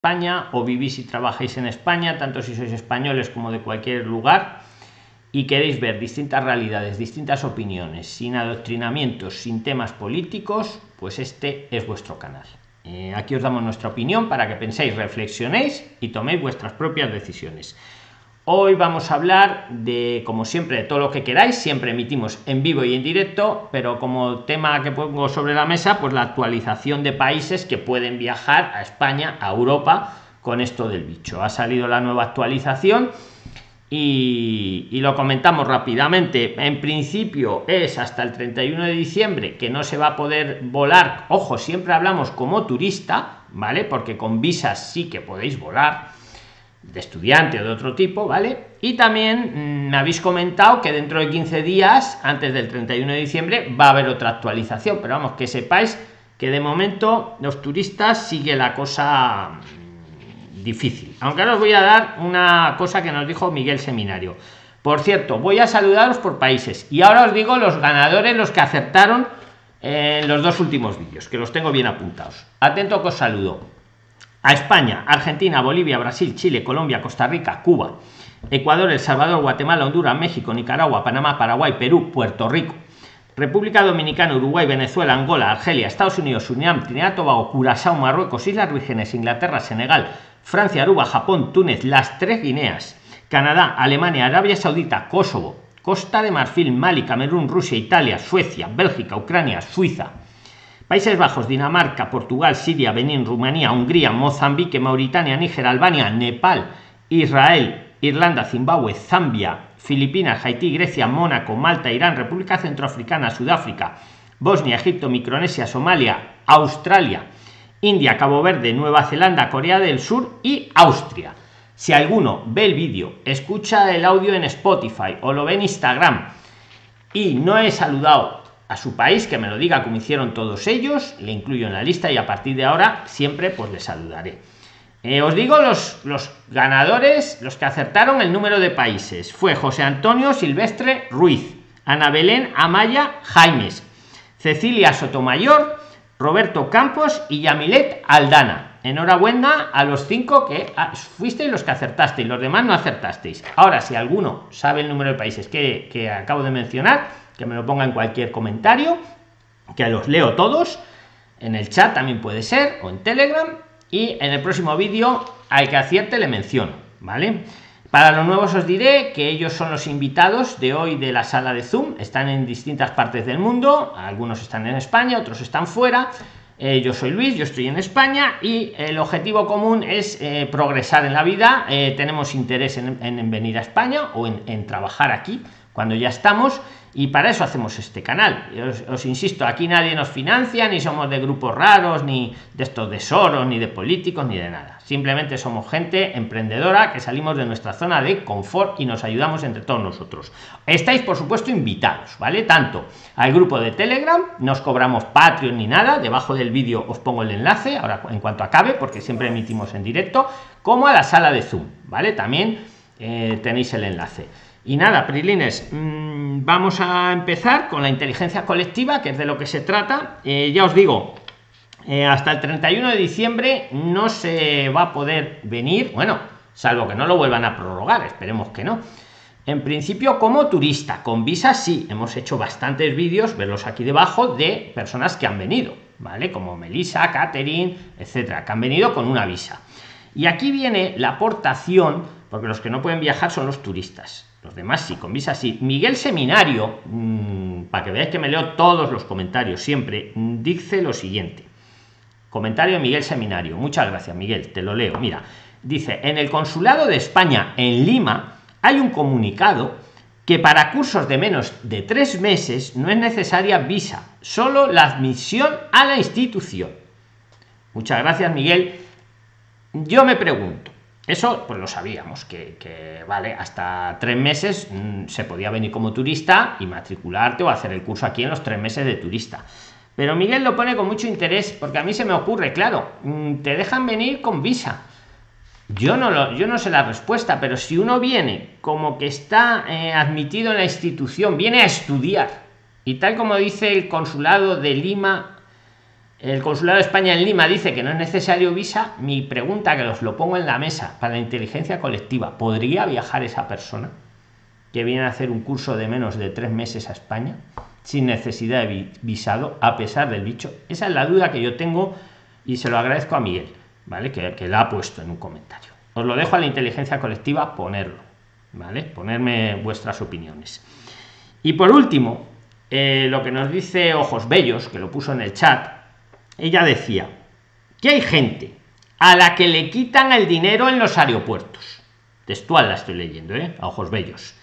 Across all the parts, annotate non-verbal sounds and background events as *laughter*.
España o vivís y trabajáis en España, tanto si sois españoles como de cualquier lugar y queréis ver distintas realidades, distintas opiniones, sin adoctrinamientos, sin temas políticos, pues este es vuestro canal. Eh, aquí os damos nuestra opinión para que penséis, reflexionéis y toméis vuestras propias decisiones. Hoy vamos a hablar de, como siempre, de todo lo que queráis. Siempre emitimos en vivo y en directo, pero como tema que pongo sobre la mesa, pues la actualización de países que pueden viajar a España, a Europa, con esto del bicho. Ha salido la nueva actualización y, lo comentamos rápidamente. En principio es hasta el 31 de diciembre que no se va a poder volar. Ojo, siempre hablamos como turista, ¿vale? Porque con visas sí que podéis volar de estudiante o de otro tipo, ¿vale? Y también mm, me habéis comentado que dentro de 15 días, antes del 31 de diciembre, va a haber otra actualización, pero vamos, que sepáis que de momento los turistas sigue la cosa mm, difícil. Aunque ahora os voy a dar una cosa que nos dijo Miguel Seminario. Por cierto, voy a saludaros por países y ahora os digo los ganadores, los que acertaron en los dos últimos vídeos, que los tengo bien apuntados. Atento que os saludo a España, Argentina, Bolivia, Brasil, Chile, Colombia, Costa Rica, Cuba, Ecuador, El Salvador, Guatemala, Honduras, México, Nicaragua, Panamá, Paraguay, Perú, Puerto Rico, República Dominicana, Uruguay, Venezuela, Angola, Argelia, Estados Unidos, Surinam, Trinidad, Tobago, Curazao, Marruecos, Islas Vírgenes, Inglaterra, Senegal, Francia, Aruba, Japón, Túnez, las tres Guineas, Canadá, Alemania, Arabia Saudita, Kosovo, Costa de Marfil, Mali, Camerún, Rusia, Italia, Suecia, Bélgica, Ucrania, Suiza, Países Bajos, Dinamarca, Portugal, Siria, Benín, Rumanía, Hungría, Mozambique, Mauritania, Níger, Albania, Nepal, Israel, Irlanda, Zimbabue, Zambia, Filipinas, Haití, Grecia, Mónaco, Malta, Irán, República Centroafricana, Sudáfrica, Bosnia, Egipto, Micronesia, Somalia, Australia, India, Cabo Verde, Nueva Zelanda, Corea del Sur y Austria. Si alguno ve el vídeo, escucha el audio en Spotify o lo ve en Instagram y no he saludado a su país, que me lo diga como hicieron todos ellos, le incluyo en la lista y a partir de ahora siempre pues le saludaré. Eh, os digo los, los ganadores, los que acertaron el número de países. Fue José Antonio Silvestre Ruiz, Ana Belén Amaya Jaimes, Cecilia Sotomayor, Roberto Campos y Yamilet Aldana. Enhorabuena a los cinco que ah, fuisteis los que acertasteis, los demás no acertasteis. Ahora, si alguno sabe el número de países que, que acabo de mencionar, que me lo ponga en cualquier comentario, que los leo todos, en el chat también puede ser, o en Telegram, y en el próximo vídeo al que acierte le menciono, ¿vale? Para los nuevos os diré que ellos son los invitados de hoy de la sala de Zoom, están en distintas partes del mundo, algunos están en España, otros están fuera. Eh, yo soy Luis, yo estoy en España y el objetivo común es eh, progresar en la vida. Eh, tenemos interés en, venir a España o en, trabajar aquí cuando ya estamos y para eso hacemos este canal. Os, insisto, aquí nadie nos financia, ni somos de grupos raros, ni de estos de Soros, ni de políticos, ni de nada. Simplemente somos gente emprendedora que salimos de nuestra zona de confort y nos ayudamos entre todos nosotros. Estáis, por supuesto, invitados, ¿vale? Tanto al grupo de Telegram, no os cobramos Patreon ni nada, debajo del vídeo os pongo el enlace, ahora en cuanto acabe, porque siempre emitimos en directo, como a la sala de Zoom, ¿vale? También eh, tenéis el enlace. Y nada, Prilines, mm, vamos a empezar con la inteligencia colectiva, que es de lo que se trata. Eh, ya os digo, eh, hasta el 31 de diciembre no se va a poder venir, bueno, salvo que no lo vuelvan a prorrogar, esperemos que no. En principio, como turista, con visa sí, hemos hecho bastantes vídeos, verlos aquí debajo, de personas que han venido, ¿vale? Como Melissa, Catherine, etcétera, que han venido con una visa. Y aquí viene la aportación, porque los que no pueden viajar son los turistas los demás sí, con visa sí. Miguel Seminario, mm, para que veáis que me leo todos los comentarios siempre, mm, dice lo siguiente. Comentario Miguel Seminario. Muchas gracias, Miguel, te lo leo. Mira, dice, en el Consulado de España en Lima hay un comunicado que para cursos de menos de tres meses no es necesaria visa, solo la admisión a la institución. Muchas gracias, Miguel. Yo me pregunto, eso pues lo sabíamos, que, vale, hasta tres meses mm, se podía venir como turista y matricularte o hacer el curso aquí en los tres meses de turista. Pero Miguel lo pone con mucho interés porque a mí se me ocurre, claro, mm, te dejan venir con visa. Yo no, lo, yo no sé la respuesta, pero si uno viene como que está eh, admitido en la institución, viene a estudiar, y tal como dice el consulado de Lima, el consulado de España en Lima dice que no es necesario visa. Mi pregunta, que os lo pongo en la mesa, para la inteligencia colectiva, ¿podría viajar esa persona que viene a hacer un curso de menos de tres meses a España sin necesidad de visado, a pesar del bicho? Esa es la duda que yo tengo y se lo agradezco a Miguel, ¿vale? Que, que la ha puesto en un comentario. Os lo dejo a la inteligencia colectiva ponerlo, ¿vale? Ponerme vuestras opiniones. Y por último, eh, lo que nos dice Ojos Bellos, que lo puso en el chat, ella decía que hay gente a la que le quitan el dinero en los aeropuertos. Textual la estoy leyendo, ¿eh? A ojos bellos.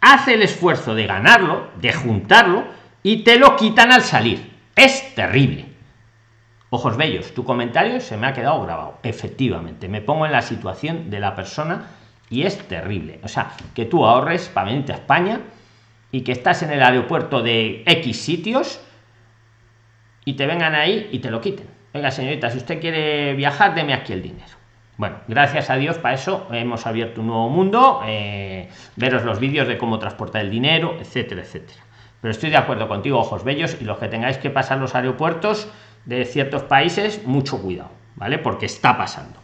Hace el esfuerzo de ganarlo, de juntarlo, y te lo quitan al salir. Es terrible. Ojos bellos, tu comentario se me ha quedado grabado. Efectivamente, me pongo en la situación de la persona y es terrible. O sea, que tú ahorres para venirte a España y que estás en el aeropuerto de X sitios y te vengan ahí y te lo quiten. Venga, señorita, si usted quiere viajar, deme aquí el dinero. Bueno, gracias a Dios para eso hemos abierto un nuevo mundo, eh, veros los vídeos de cómo transportar el dinero, etcétera, etcétera. Pero estoy de acuerdo contigo, ojos bellos, y los que tengáis que pasar los aeropuertos de ciertos países, mucho cuidado, ¿vale? Porque está pasando.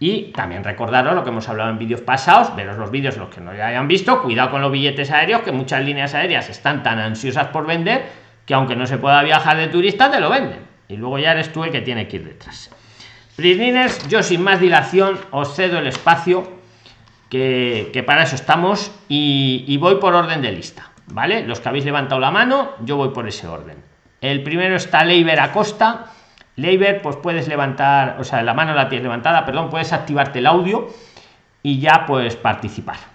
Y también recordaros lo que hemos hablado en vídeos pasados, veros los vídeos los que no ya hayan visto, cuidado con los billetes aéreos, que muchas líneas aéreas están tan ansiosas por vender que aunque no se pueda viajar de turista, te lo venden. Y luego ya eres tú el que tiene que ir detrás. Prisliners, yo sin más dilación os cedo el espacio, que, para eso estamos, y, voy por orden de lista. ¿Vale? Los que habéis levantado la mano, yo voy por ese orden. El primero está Leiber Acosta. Leiber, pues puedes levantar, o sea, la mano la tienes levantada, perdón, puedes activarte el audio y ya puedes participar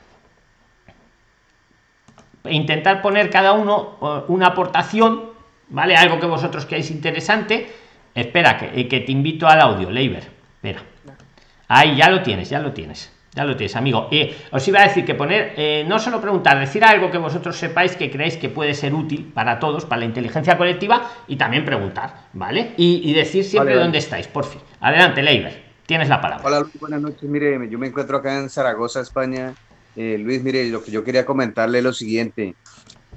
intentar poner cada uno eh, una aportación, ¿vale? Algo que vosotros queráis interesante. Espera, que, eh, que te invito al audio, Leiber. Espera. Ahí ya lo tienes, ya lo tienes. Ya lo tienes, amigo. Eh, os iba a decir que poner, no solo preguntar, decir algo que vosotros sepáis que creéis que puede ser útil para todos, para la inteligencia colectiva, y también preguntar, ¿vale? Y, decir siempre dónde estáis, por fin. Adelante, Leiber, tienes la palabra. Hola, buenas noches. Mire, yo me encuentro acá en Zaragoza, España eh, Luis, mire, lo que yo quería comentarle es lo siguiente.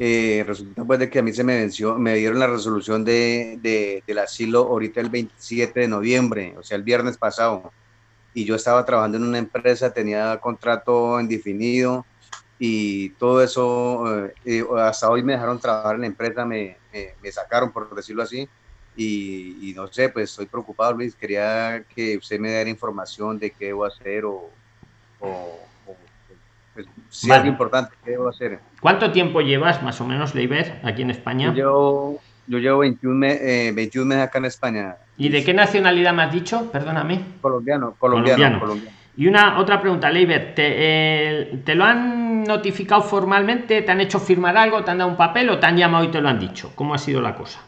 Eh, resulta pues de que a mí se me venció, me dieron la resolución de, del asilo ahorita el 27 de noviembre, o sea, el viernes pasado. Y yo estaba trabajando en una empresa, tenía contrato indefinido y todo eso, eh, hasta hoy me dejaron trabajar en la empresa, me, me, sacaron, por decirlo así. Y, no sé, pues estoy preocupado, Luis. Quería que usted me diera información de qué debo hacer o pues, si es importante, ¿qué debo hacer? ¿Cuánto tiempo llevas más o menos, Leiber, aquí en España? Yo, yo llevo 21, eh, meses acá en España. ¿Y de qué nacionalidad me has dicho? Perdóname. Colombiano, colombiano. colombiano. Y una otra pregunta, Leiber, ¿te, ¿te, lo han notificado formalmente? ¿Te han hecho firmar algo? ¿Te han dado un papel o te han llamado y te lo han dicho? ¿Cómo ha sido la cosa?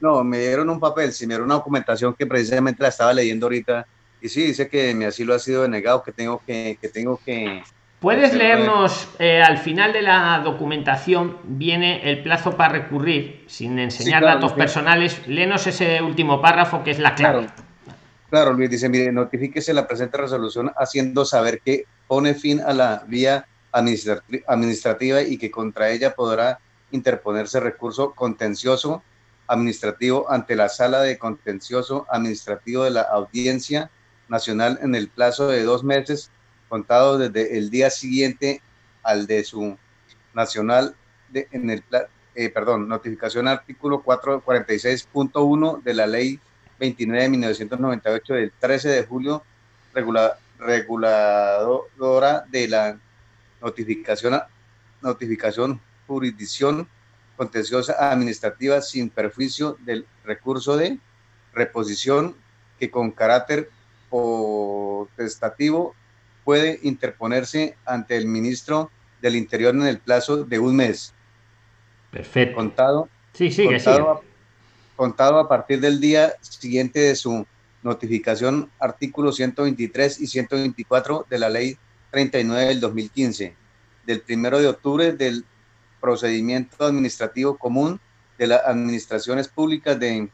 No, me dieron un papel, sí, me dieron una documentación que precisamente la estaba leyendo ahorita. Y sí, dice que mi asilo ha sido denegado, que tengo que, que tengo que ¿Puedes leernos eh, al final de la documentación viene el plazo para recurrir sin enseñar datos personales? Léenos ese último párrafo que es la clave. Claro. Luis dice, mire, notifíquese la presente resolución haciendo saber que pone fin a la vía administrativa y que contra ella podrá interponerse recurso contencioso administrativo ante la sala de contencioso administrativo de la Audiencia Nacional en el plazo de dos meses contado desde el día siguiente al de su nacional de, en el eh, perdón, notificación artículo 446.1 de la ley 29 de 1998 del 13 de julio reguladora de la notificación notificación jurisdicción contenciosa administrativa sin perjuicio del recurso de reposición que con carácter potestativo puede interponerse ante el ministro del Interior en el plazo de un mes. Perfecto. Contado, sí, sí, contado, A, contado a partir del día siguiente de su notificación, artículos 123 y 124 de la Ley 39 del 2015, del primero de octubre del procedimiento administrativo común de las administraciones públicas de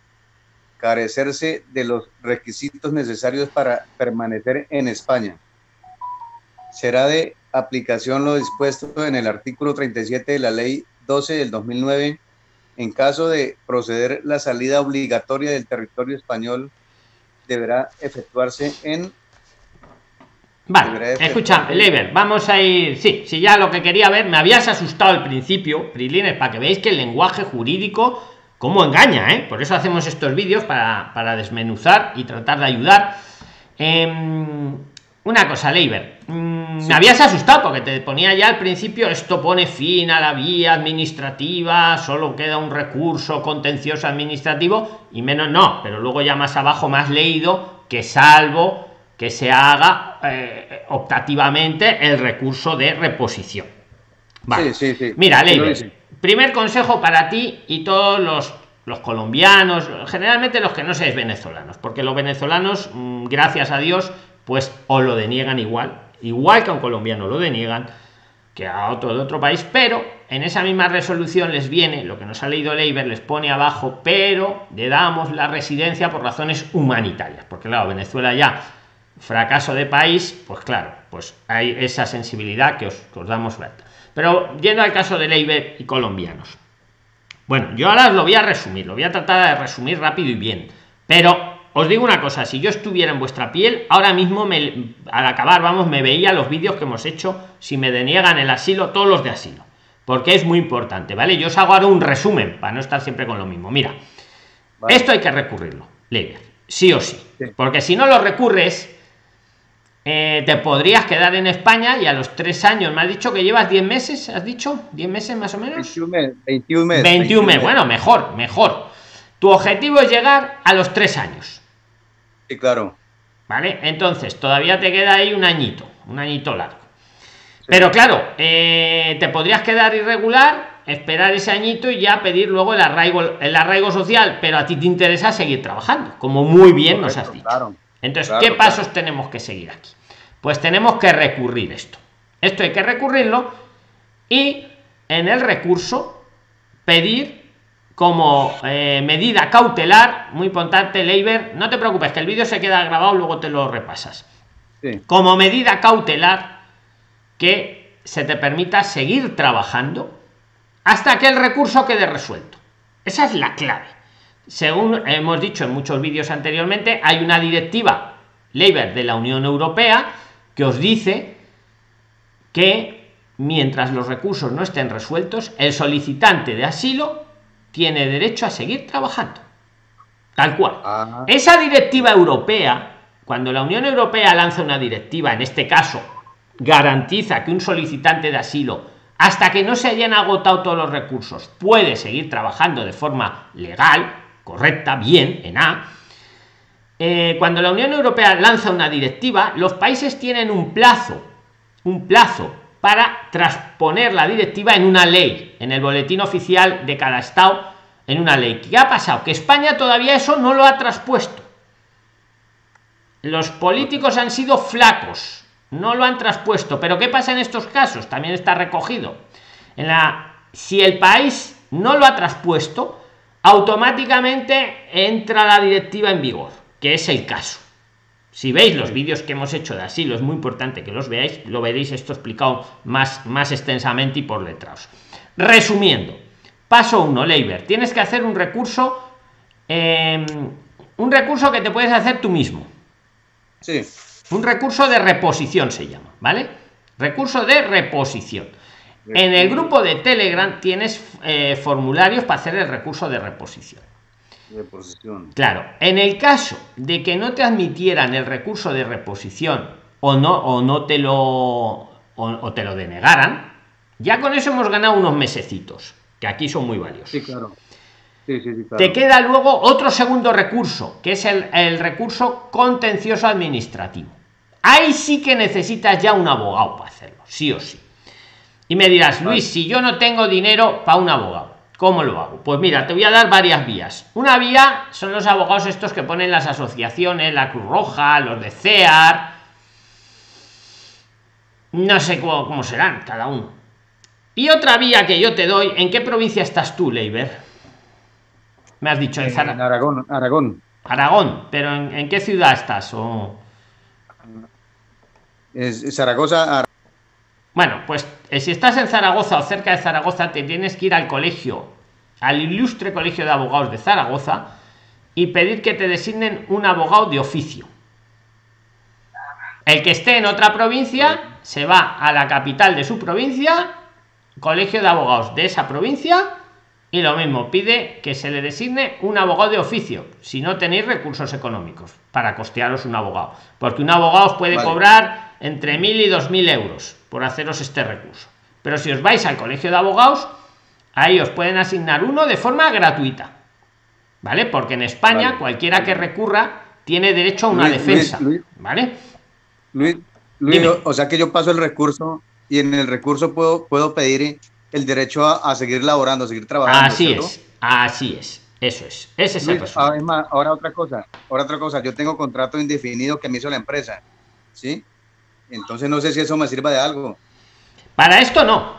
carecerse de los requisitos necesarios para permanecer en España será de aplicación lo dispuesto en el artículo 37 de la Ley 12 del 2009 en caso de proceder la salida obligatoria del territorio español, deberá efectuarse en Vale, escucha, Leiber, vamos a ir. Sí, si ya lo que quería ver, me habías asustado al principio, Prilines, para que veáis que el lenguaje jurídico, cómo engaña, ¿eh? Por eso hacemos estos vídeos para, desmenuzar y tratar de ayudar. Em, una cosa, Leiber, mm, me habías asustado porque te ponía ya al principio, esto pone fin a la vía administrativa, solo queda un recurso contencioso administrativo y menos no, pero luego ya más abajo más leído que salvo que se haga eh, optativamente el recurso de reposición. Vale. Mira, primer consejo para ti y todos los, los colombianos, generalmente los que no seáis venezolanos, porque los venezolanos, mm, gracias a Dios, pues os lo deniegan igual, igual que a un colombiano lo deniegan, que a otro de otro país, pero en esa misma resolución les viene, lo que nos ha leído Leiber, les pone abajo, pero le damos la residencia por razones humanitarias, porque claro, Venezuela ya fracaso de país, pues claro, pues hay esa sensibilidad que os, damos Pero yendo al caso de Leiber y colombianos. Bueno, yo ahora os lo voy a resumir, lo voy a tratar de resumir rápido y bien. Pero os digo una cosa, si yo estuviera en vuestra piel, ahora mismo me, al acabar, vamos, me veía los vídeos que hemos hecho, si me deniegan el asilo, todos los de asilo. Porque es muy importante, ¿vale? Yo os hago ahora un resumen, para no estar siempre con lo mismo. Mira, esto hay que recurrirlo, Leiber, sí o sí. Porque si no lo recurres, eh, te podrías quedar en España y a los tres años, me has dicho que llevas 10 meses, ¿has dicho? ¿10 meses más o menos? 21 meses. 21 meses, bueno, mejor, mejor. Tu objetivo es llegar a los tres años. Sí, claro. ¿Vale? Entonces, todavía te queda ahí un añito, un añito largo. Pero claro, eh, te podrías quedar irregular, esperar ese añito y ya pedir luego el arraigo, el arraigo social, pero a ti te interesa seguir trabajando, como muy bien nos has dicho. Claro. Entonces, ¿qué pasos tenemos que seguir aquí? Pues tenemos que recurrir esto. Esto hay que recurrirlo y en el recurso pedir como eh, medida cautelar, muy importante, Leiber, no te preocupes, que el vídeo se queda grabado, luego te lo repasas. Como medida cautelar que se te permita seguir trabajando hasta que el recurso quede resuelto. Esa es la clave. Según hemos dicho en muchos vídeos anteriormente, hay una directiva Leiber de la Unión Europea que os dice que mientras los recursos no estén resueltos, el solicitante de asilo tiene derecho a seguir trabajando. Tal cual. Ah. Esa directiva europea, cuando la Unión Europea lanza una directiva, en este caso, garantiza que un solicitante de asilo, hasta que no se hayan agotado todos los recursos, puede seguir trabajando de forma legal, correcta, bien, en A, eh, cuando la Unión Europea lanza una directiva, los países tienen un plazo, un plazo para transponer la directiva en una ley, en el boletín oficial de cada estado, en una ley. ¿Qué ha pasado? Que España todavía eso no lo ha traspuesto. Los políticos han sido flacos, no lo han traspuesto. Pero ¿qué pasa en estos casos? También está recogido. En la, si el país no lo ha traspuesto, automáticamente entra la directiva en vigor que es el caso. Si veis los vídeos que hemos hecho de asilo, es muy importante que los veáis, lo veréis esto explicado más, más extensamente y por letras. Resumiendo, paso 1, Leiber, tienes que hacer un recurso, em, un recurso que te puedes hacer tú mismo. Sí. Un recurso de reposición se llama, ¿vale? Recurso de reposición. En el grupo de Telegram tienes eh, formularios para hacer el recurso de reposición. Reposición. Claro, en el caso de que no te admitieran el recurso de reposición o no, o no te lo o, te lo denegaran, ya con eso hemos ganado unos mesecitos, que aquí son muy valiosos. Sí, claro. Te queda luego otro segundo recurso, que es el, el recurso contencioso administrativo. Ahí sí que necesitas ya un abogado para hacerlo, sí o sí. Y me dirás, Luis, si yo no tengo dinero para un abogado, ¿Cómo lo hago? Pues mira, te voy a dar varias vías. Una vía son los abogados estos que ponen las asociaciones, la Cruz Roja, los de CEAR. No sé cómo, serán cada uno. Y otra vía que yo te doy, ¿en qué provincia estás tú, Leiber? Me has dicho en, Aragón, Aragón. Aragón, pero ¿en, qué ciudad estás? O... Es, Zaragoza, bueno, pues eh, si estás en Zaragoza o cerca de Zaragoza, te tienes que ir al colegio al ilustre Colegio de Abogados de Zaragoza y pedir que te designen un abogado de oficio. El que esté en otra provincia se va a la capital de su provincia, Colegio de Abogados de esa provincia, y lo mismo, pide que se le designe un abogado de oficio, si no tenéis recursos económicos para costearos un abogado. Porque un abogado os puede cobrar entre mil y dos mil euros por haceros este recurso. Pero si os vais al colegio de abogados, ahí os pueden asignar uno de forma gratuita. ¿Vale? Porque en España cualquiera que recurra tiene derecho a una defensa. ¿Vale? Luis, o sea que yo paso el recurso y en el recurso puedo, puedo pedir el derecho a, seguir laborando, a seguir trabajando. Así es, así es. Eso es, ese es el ahora otra cosa, ahora otra cosa, yo tengo contrato indefinido que me hizo la empresa, ¿sí? Entonces no sé si eso me sirva de algo. Para esto no.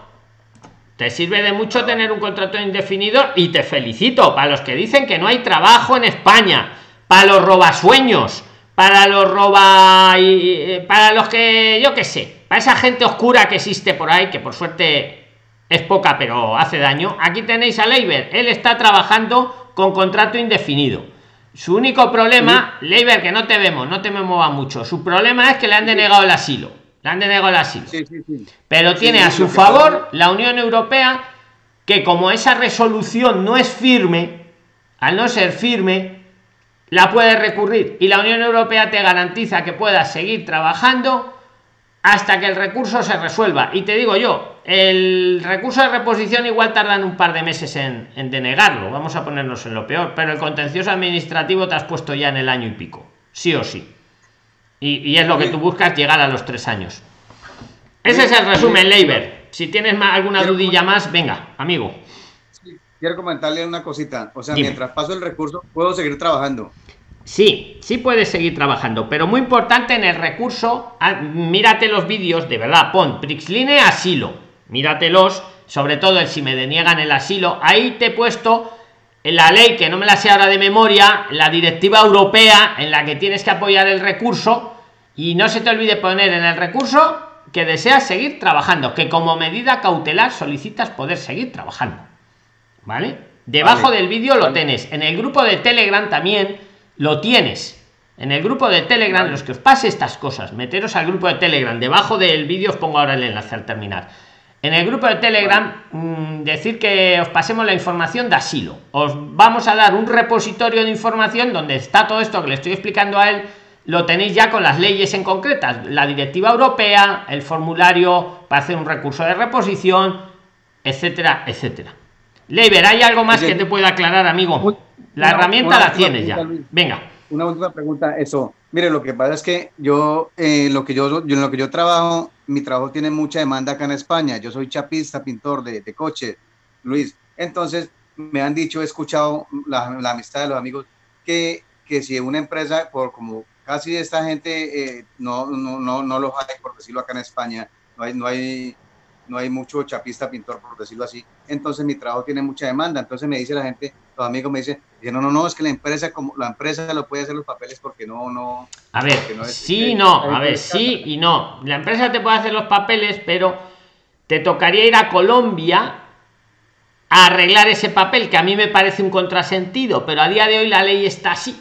Te sirve de mucho tener un contrato indefinido y te felicito para los que dicen que no hay trabajo en España, para los robasueños, para los roba y para los que yo qué sé, para esa gente oscura que existe por ahí que por suerte es poca pero hace daño. Aquí tenéis a Leiber, él está trabajando con contrato indefinido. Su único problema, Leiber, que no te vemos, no te me mueva mucho. Su problema es que le han denegado el asilo. Le han denegado el asilo. pero tiene a su favor la Unión Europea que como esa resolución no es firme, al no ser firme, la puede recurrir y la Unión Europea te garantiza que puedas seguir trabajando hasta que el recurso se resuelva. Y te digo yo, el recurso de reposición igual tardan un par de meses en, denegarlo, vamos a ponernos en lo peor, pero el contencioso administrativo te has puesto ya en el año y pico, sí o sí. Y, es lo que tú buscas, llegar a los tres años. Ese es el resumen, Leiber. Si tienes alguna dudilla más, venga, amigo. quiero comentarle una cosita. O sea, mientras paso el recurso, puedo seguir trabajando. Sí, sí puedes seguir trabajando, pero muy importante en el recurso, ah, mírate los vídeos, de verdad, pon Prixline asilo, míratelos, sobre todo el si me deniegan el asilo, ahí te he puesto en la ley, que no me la sé ahora de memoria, la directiva europea en la que tienes que apoyar el recurso y no se te olvide poner en el recurso que deseas seguir trabajando, que como medida cautelar solicitas poder seguir trabajando. ¿Vale? Debajo del vídeo lo tienes. En el grupo de Telegram también lo tienes. En el grupo de telegram los que os pase estas cosas meteros al grupo de telegram. Debajo del vídeo os pongo ahora el enlace al terminar. En el grupo de telegram mm, decir que os pasemos la información de asilo. Os vamos a dar un repositorio de información donde está todo esto que le estoy explicando a él. Lo tenéis ya con las leyes en concretas. La directiva europea el formulario para hacer un recurso de reposición etcétera etcétera. Leiber, ¿hay algo más que te pueda aclarar, amigo? La herramienta la tienes ya. Venga. Una última pregunta, eso. Mire, lo que pasa es que yo, eh, lo que yo, yo, en lo que yo trabajo, mi trabajo tiene mucha demanda acá en España. Yo soy chapista, pintor de, de coche, Luis. Entonces, me han dicho, he escuchado la, la amistad de los amigos, que, que si una empresa, por como casi esta gente, eh, no, no, no, no los hay, por decirlo acá en España, no hay, no hay no hay mucho chapista pintor, por decirlo así. Entonces mi trabajo tiene mucha demanda. Entonces me dice la gente, los amigos me dicen, no, no, no, es que la empresa, como la empresa lo puede hacer los papeles porque no, no. A ver, sí, no, a ver, sí y no. La empresa te puede hacer los papeles, pero te tocaría ir a Colombia a arreglar ese papel, que a mí me parece un contrasentido, pero a día de hoy la ley está así.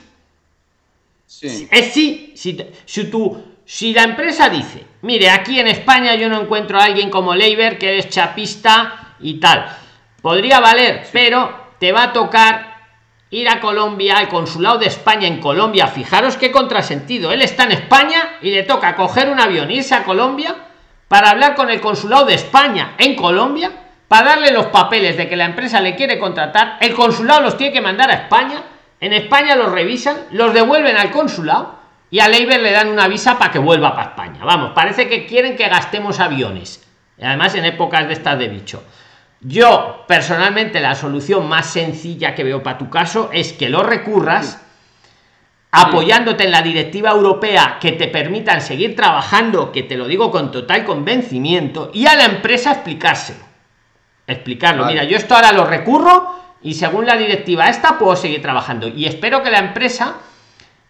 Sí. Es sí, si, si tú si la empresa dice, mire, aquí en España yo no encuentro a alguien como Leiber que es chapista y tal, podría valer, pero te va a tocar ir a Colombia, al consulado de España en Colombia, fijaros qué contrasentido, él está en España y le toca coger un avión, irse a Colombia para hablar con el consulado de España en Colombia, para darle los papeles de que la empresa le quiere contratar, el consulado los tiene que mandar a España, en España los revisan, los devuelven al consulado y a Leiber le dan una visa para que vuelva para España. Vamos, parece que quieren que gastemos aviones. Además, en épocas de estas de bicho. Yo, personalmente, la solución más sencilla que veo para tu caso es que lo recurras apoyándote en la directiva europea que te permitan seguir trabajando, que te lo digo con total convencimiento, y a la empresa explicárselo. Explicarlo. Mira, yo esto ahora lo recurro y según la directiva esta puedo seguir trabajando. Y espero que la empresa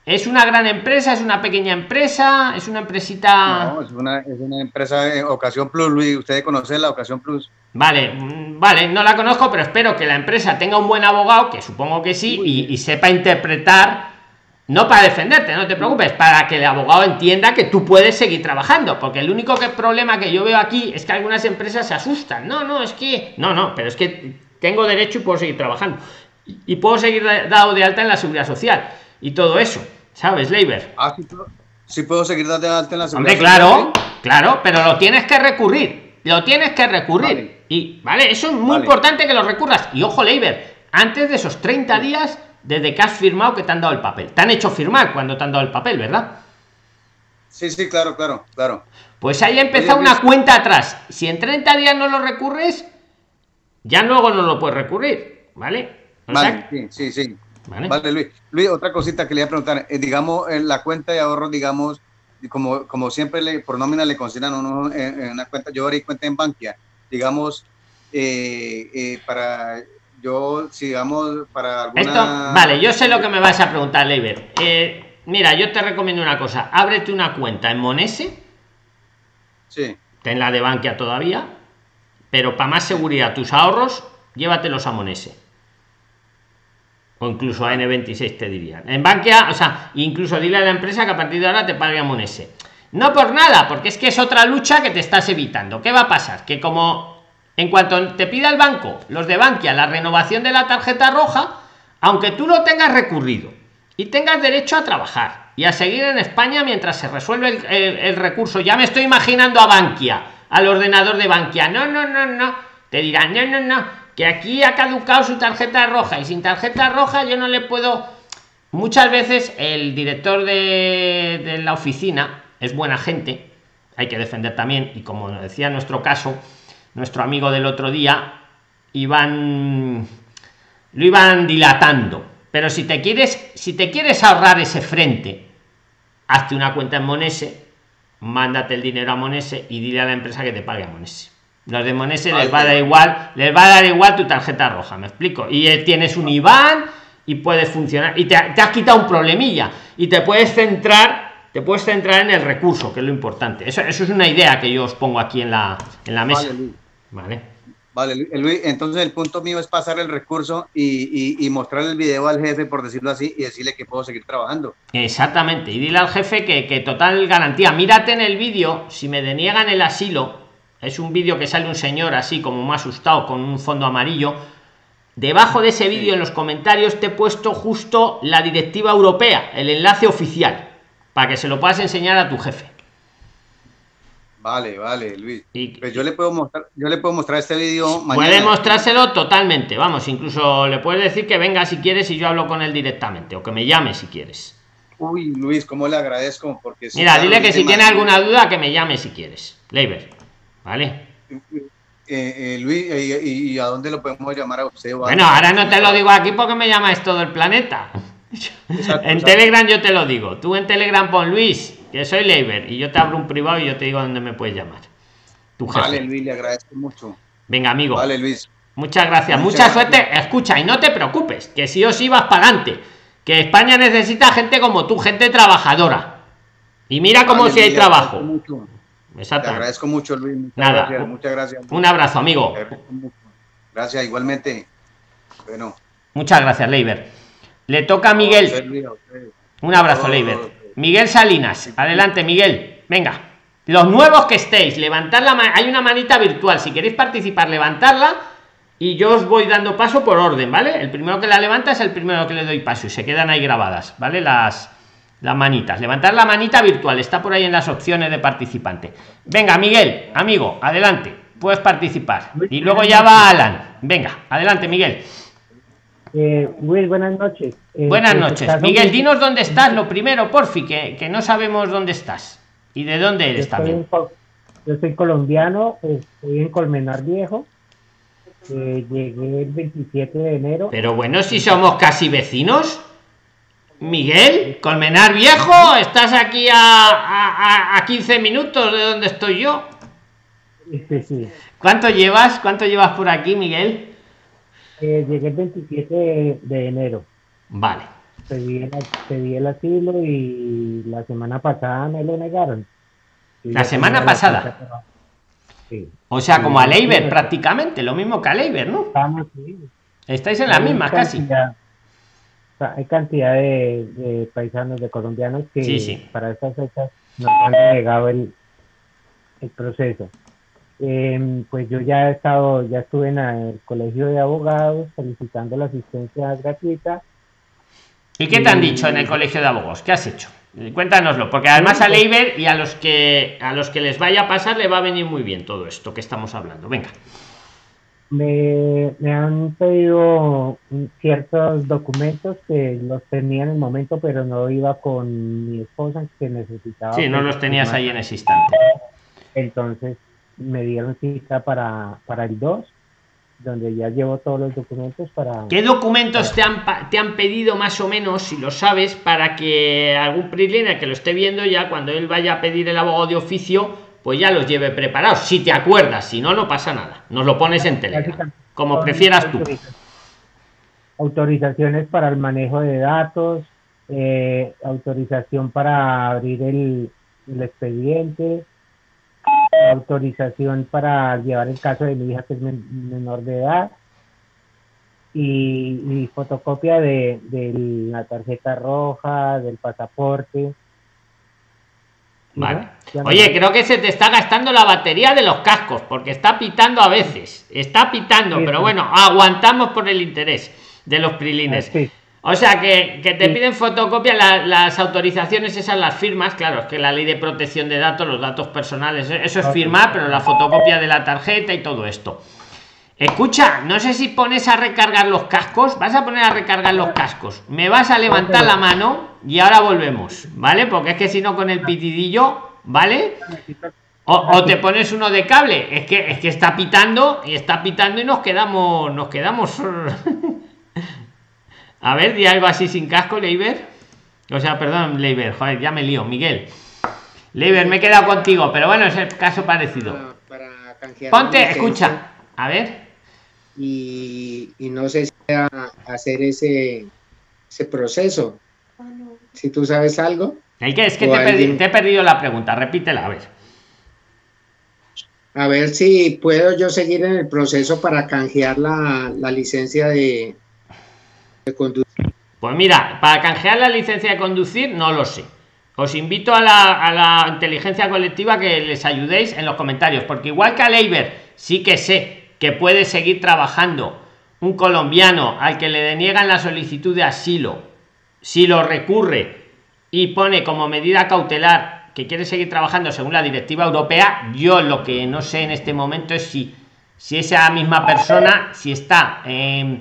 ¿Es una gran empresa? ¿Es una pequeña empresa? ¿Es una empresita...? No, es una, es una empresa de Ocasión Plus, Luis. ¿Ustedes conocen la Ocasión Plus? Vale, mm, vale, no la conozco, pero espero que la empresa tenga un buen abogado, que supongo que sí, y, y sepa interpretar, no para defenderte, no te preocupes, para que el abogado entienda que tú puedes seguir trabajando, porque el único que problema que yo veo aquí es que algunas empresas se asustan. No, no, es que... No, no, pero es que tengo derecho y puedo seguir trabajando. Y puedo seguir dado de alta en la seguridad social y todo eso. ¿Sabes, Leiber? Ah, sí, puedo, seguir dando seguridad Hombre, claro, claro, pero lo tienes que recurrir. Lo tienes que recurrir. Y, ¿vale? Eso es muy importante que lo recurras. Y ojo, Leiber, antes de esos 30 días desde que has firmado que te han dado el papel. Te han hecho firmar cuando te han dado el papel, ¿verdad? Sí, sí, claro, claro, claro. Pues ahí empieza una cuenta atrás. Si en 30 días no lo recurres, ya luego no lo puedes recurrir, ¿vale? vale, sí, sí, sí. Vale. Luis. Luis, otra cosita que le iba a preguntar. Eh, digamos, en la cuenta de ahorro, digamos, como, como siempre le, por nómina le consideran uno en, una cuenta, yo abrí cuenta en Bankia, digamos, eh, eh, para yo, digamos, para alguna... vale, yo sé lo que me vas a preguntar, Leiber. mira, yo te recomiendo una cosa. Ábrete una cuenta en Monese. Sí. Ten la de Bankia todavía. Pero para más seguridad, tus ahorros, llévatelos a Monese o incluso a N26 te dirían. En Bankia, o sea, incluso dile a la empresa que a partir de ahora te pague a Monese. No por nada, porque es que es otra lucha que te estás evitando. ¿Qué va a pasar? Que como en cuanto te pida el banco, los de Bankia, la renovación de la tarjeta roja, aunque tú lo tengas recurrido y tengas derecho a trabajar y a seguir en España mientras se resuelve el, el recurso, ya me estoy imaginando a Bankia, al ordenador de Bankia. No, no, no, no. Te dirán, no, no, no que aquí ha caducado su tarjeta roja y sin tarjeta roja yo no le puedo muchas veces el director de, la oficina es buena gente hay que defender también y como decía nuestro caso nuestro amigo del otro día iban lo iban dilatando. Pero si te quieres si te quieres ahorrar ese frente hazte una cuenta en Monese mándate el dinero a Monese y dile a la empresa que te pague a Monese los de Monese les va a dar igual, les va a dar igual tu tarjeta roja, me explico. Y eh, tienes un IBAN y puedes funcionar. Y te, has quitado un problemilla. Y te puedes centrar, te puedes centrar en el recurso, que es lo importante. Eso, eso es una idea que yo os pongo aquí en la, en la mesa. Vale, vale. Luis, entonces el punto mío es pasar el recurso y, y, mostrar el video al jefe, por decirlo así, y decirle que puedo seguir trabajando. Exactamente. Y dile al jefe que, que total garantía. Mírate en el vídeo, si me deniegan el asilo, es un vídeo que sale un señor así como más asustado con un fondo amarillo debajo de ese vídeo en los comentarios te he puesto justo la directiva europea el enlace oficial para que se lo puedas enseñar a tu jefe Vale, vale, Luis. Y, pues yo le puedo mostrar, yo le puedo mostrar este vídeo Puede mostrárselo totalmente, vamos, incluso le puedes decir que venga si quieres y yo hablo con él directamente, o que me llame si quieres. Uy, Luis, cómo le agradezco, porque... Mira, dile que si tiene alguna duda, que me llame si quieres. Leiber. ¿Vale? Eh, eh, Luis, ¿y, a dónde lo podemos llamar a usted? bueno, ahora no te lo digo aquí porque me llamas todo el planeta. en Telegram yo te lo digo. Tú en Telegram pon Luis, que soy Leiber, y yo te abro un privado y yo te digo dónde me puedes llamar. Vale, Luis, le agradezco mucho. Venga, amigo. Vale, Luis. Muchas gracias, mucha suerte. Escucha, y no te preocupes, que si os ibas para adelante, que España necesita gente como tú, gente trabajadora. Y mira cómo si hay trabajo. Exacto. Te agradezco mucho, Luis. Muchas Nada. Gracias, muchas gracias. Un abrazo, amigo. Gracias, igualmente. Bueno. Muchas gracias, Leiber. Le toca a Miguel. Un abrazo, Leiber. Miguel Salinas. Adelante, Miguel. Venga. Los nuevos que estéis, levantad la mano. Hay una manita virtual. Si queréis participar, levantarla. Y yo os voy dando paso por orden, ¿vale? El primero que la levanta es el primero que le doy paso y se quedan ahí grabadas, ¿vale? Las, las manitas. Levantar la manita virtual. Está por ahí en las opciones de participante. Venga miguel amigo adelante. Puedes participar. Y luego ya va alan. Venga adelante miguel. Eh, muy buenas noches. Eh, buenas pues, noches. Miguel dinos dónde estás lo primero porfi que, que no sabemos dónde estás. Y de dónde eres también. yo soy colombiano pues, estoy en colmenar viejo. Eh, llegué el 27 de enero. Pero bueno si somos casi vecinos Miguel, Colmenar Viejo, estás aquí a, a, 15 minutos de donde estoy yo. ¿Cuánto llevas? ¿Cuánto llevas por aquí, Miguel? Eh, llegué el 27 de, enero. Vale. pedí el, pedí el asilo y la semana pasada me lo negaron. la semana pasada. O sea, como a Leiber prácticamente, lo mismo que a Leiber, ¿no? Estáis en la misma casi. Hay cantidad de, paisanos, de colombianos que para estas fechas nos han negado el, el proceso. Em, pues yo ya he estado, ya estuve en el colegio de abogados solicitando la asistencia gratuita. ¿Y qué te han dicho en el colegio de abogados? ¿Qué has hecho? Cuéntanoslo, porque además a Leiber y a los que a los que les vaya a pasar le va a venir muy bien todo esto que estamos hablando. Venga. Me, han pedido ciertos documentos que los tenía en el momento, pero no iba con mi esposa que necesitaba. Sí, no los tenías ahí en ese instante. Entonces me dieron cita para, para el 2 donde ya llevo todos los documentos para... ¿Qué documentos te han, te han pedido más o menos, si lo sabes, para que algún PRIXLINER que lo esté viendo ya, cuando él vaya a pedir el abogado de oficio, pues ya los lleve preparados, si te acuerdas, si no, no pasa nada, nos lo pones en Telegram, como prefieras tú. Autorizaciones para el manejo de datos, eh, autorización para abrir el, el expediente, autorización para llevar el caso de mi hija que es menor de edad y, fotocopia de, la tarjeta roja, del pasaporte. Vale. Oye, creo que se te está gastando la batería de los cascos, porque está pitando a veces. Está pitando, pero bueno, aguantamos por el interés de los prilines. O sea, que, te piden fotocopia, las autorizaciones, esas las firmas, claro, es que la ley de protección de datos, los datos personales, eso es firmar, pero la fotocopia de la tarjeta y todo esto. Escucha, no sé si pones a recargar los cascos, vas a poner a recargar los cascos, me vas a levantar la mano y ahora volvemos, ¿vale? Porque es que si no con el pitidillo, ¿vale? O, o, te pones uno de cable, es que es que está pitando y está pitando y nos quedamos, nos quedamos *laughs* A ver, di algo así sin casco, Leiber. O sea, perdón, Leiber, joder, ya me lío, Miguel. Leiber, me he quedado contigo, pero bueno, es el caso parecido. Ponte, escucha, a ver. Y, no sé si a hacer ese, ese proceso. Si tú sabes algo. ¿El que Es que te, he perdido la pregunta, repítela, a ver. A ver si puedo yo seguir en el proceso para canjear la licencia de, pues mira, para canjear la licencia de conducir, no lo sé. Os invito a la, inteligencia colectiva que les ayudéis en los comentarios, porque igual que a Leiber, sí que sé que puede seguir trabajando un colombiano al que le deniegan la solicitud de asilo, si lo recurre y pone como medida cautelar que quiere seguir trabajando según la directiva europea, yo lo que no sé en este momento es si, si esa misma persona, si está en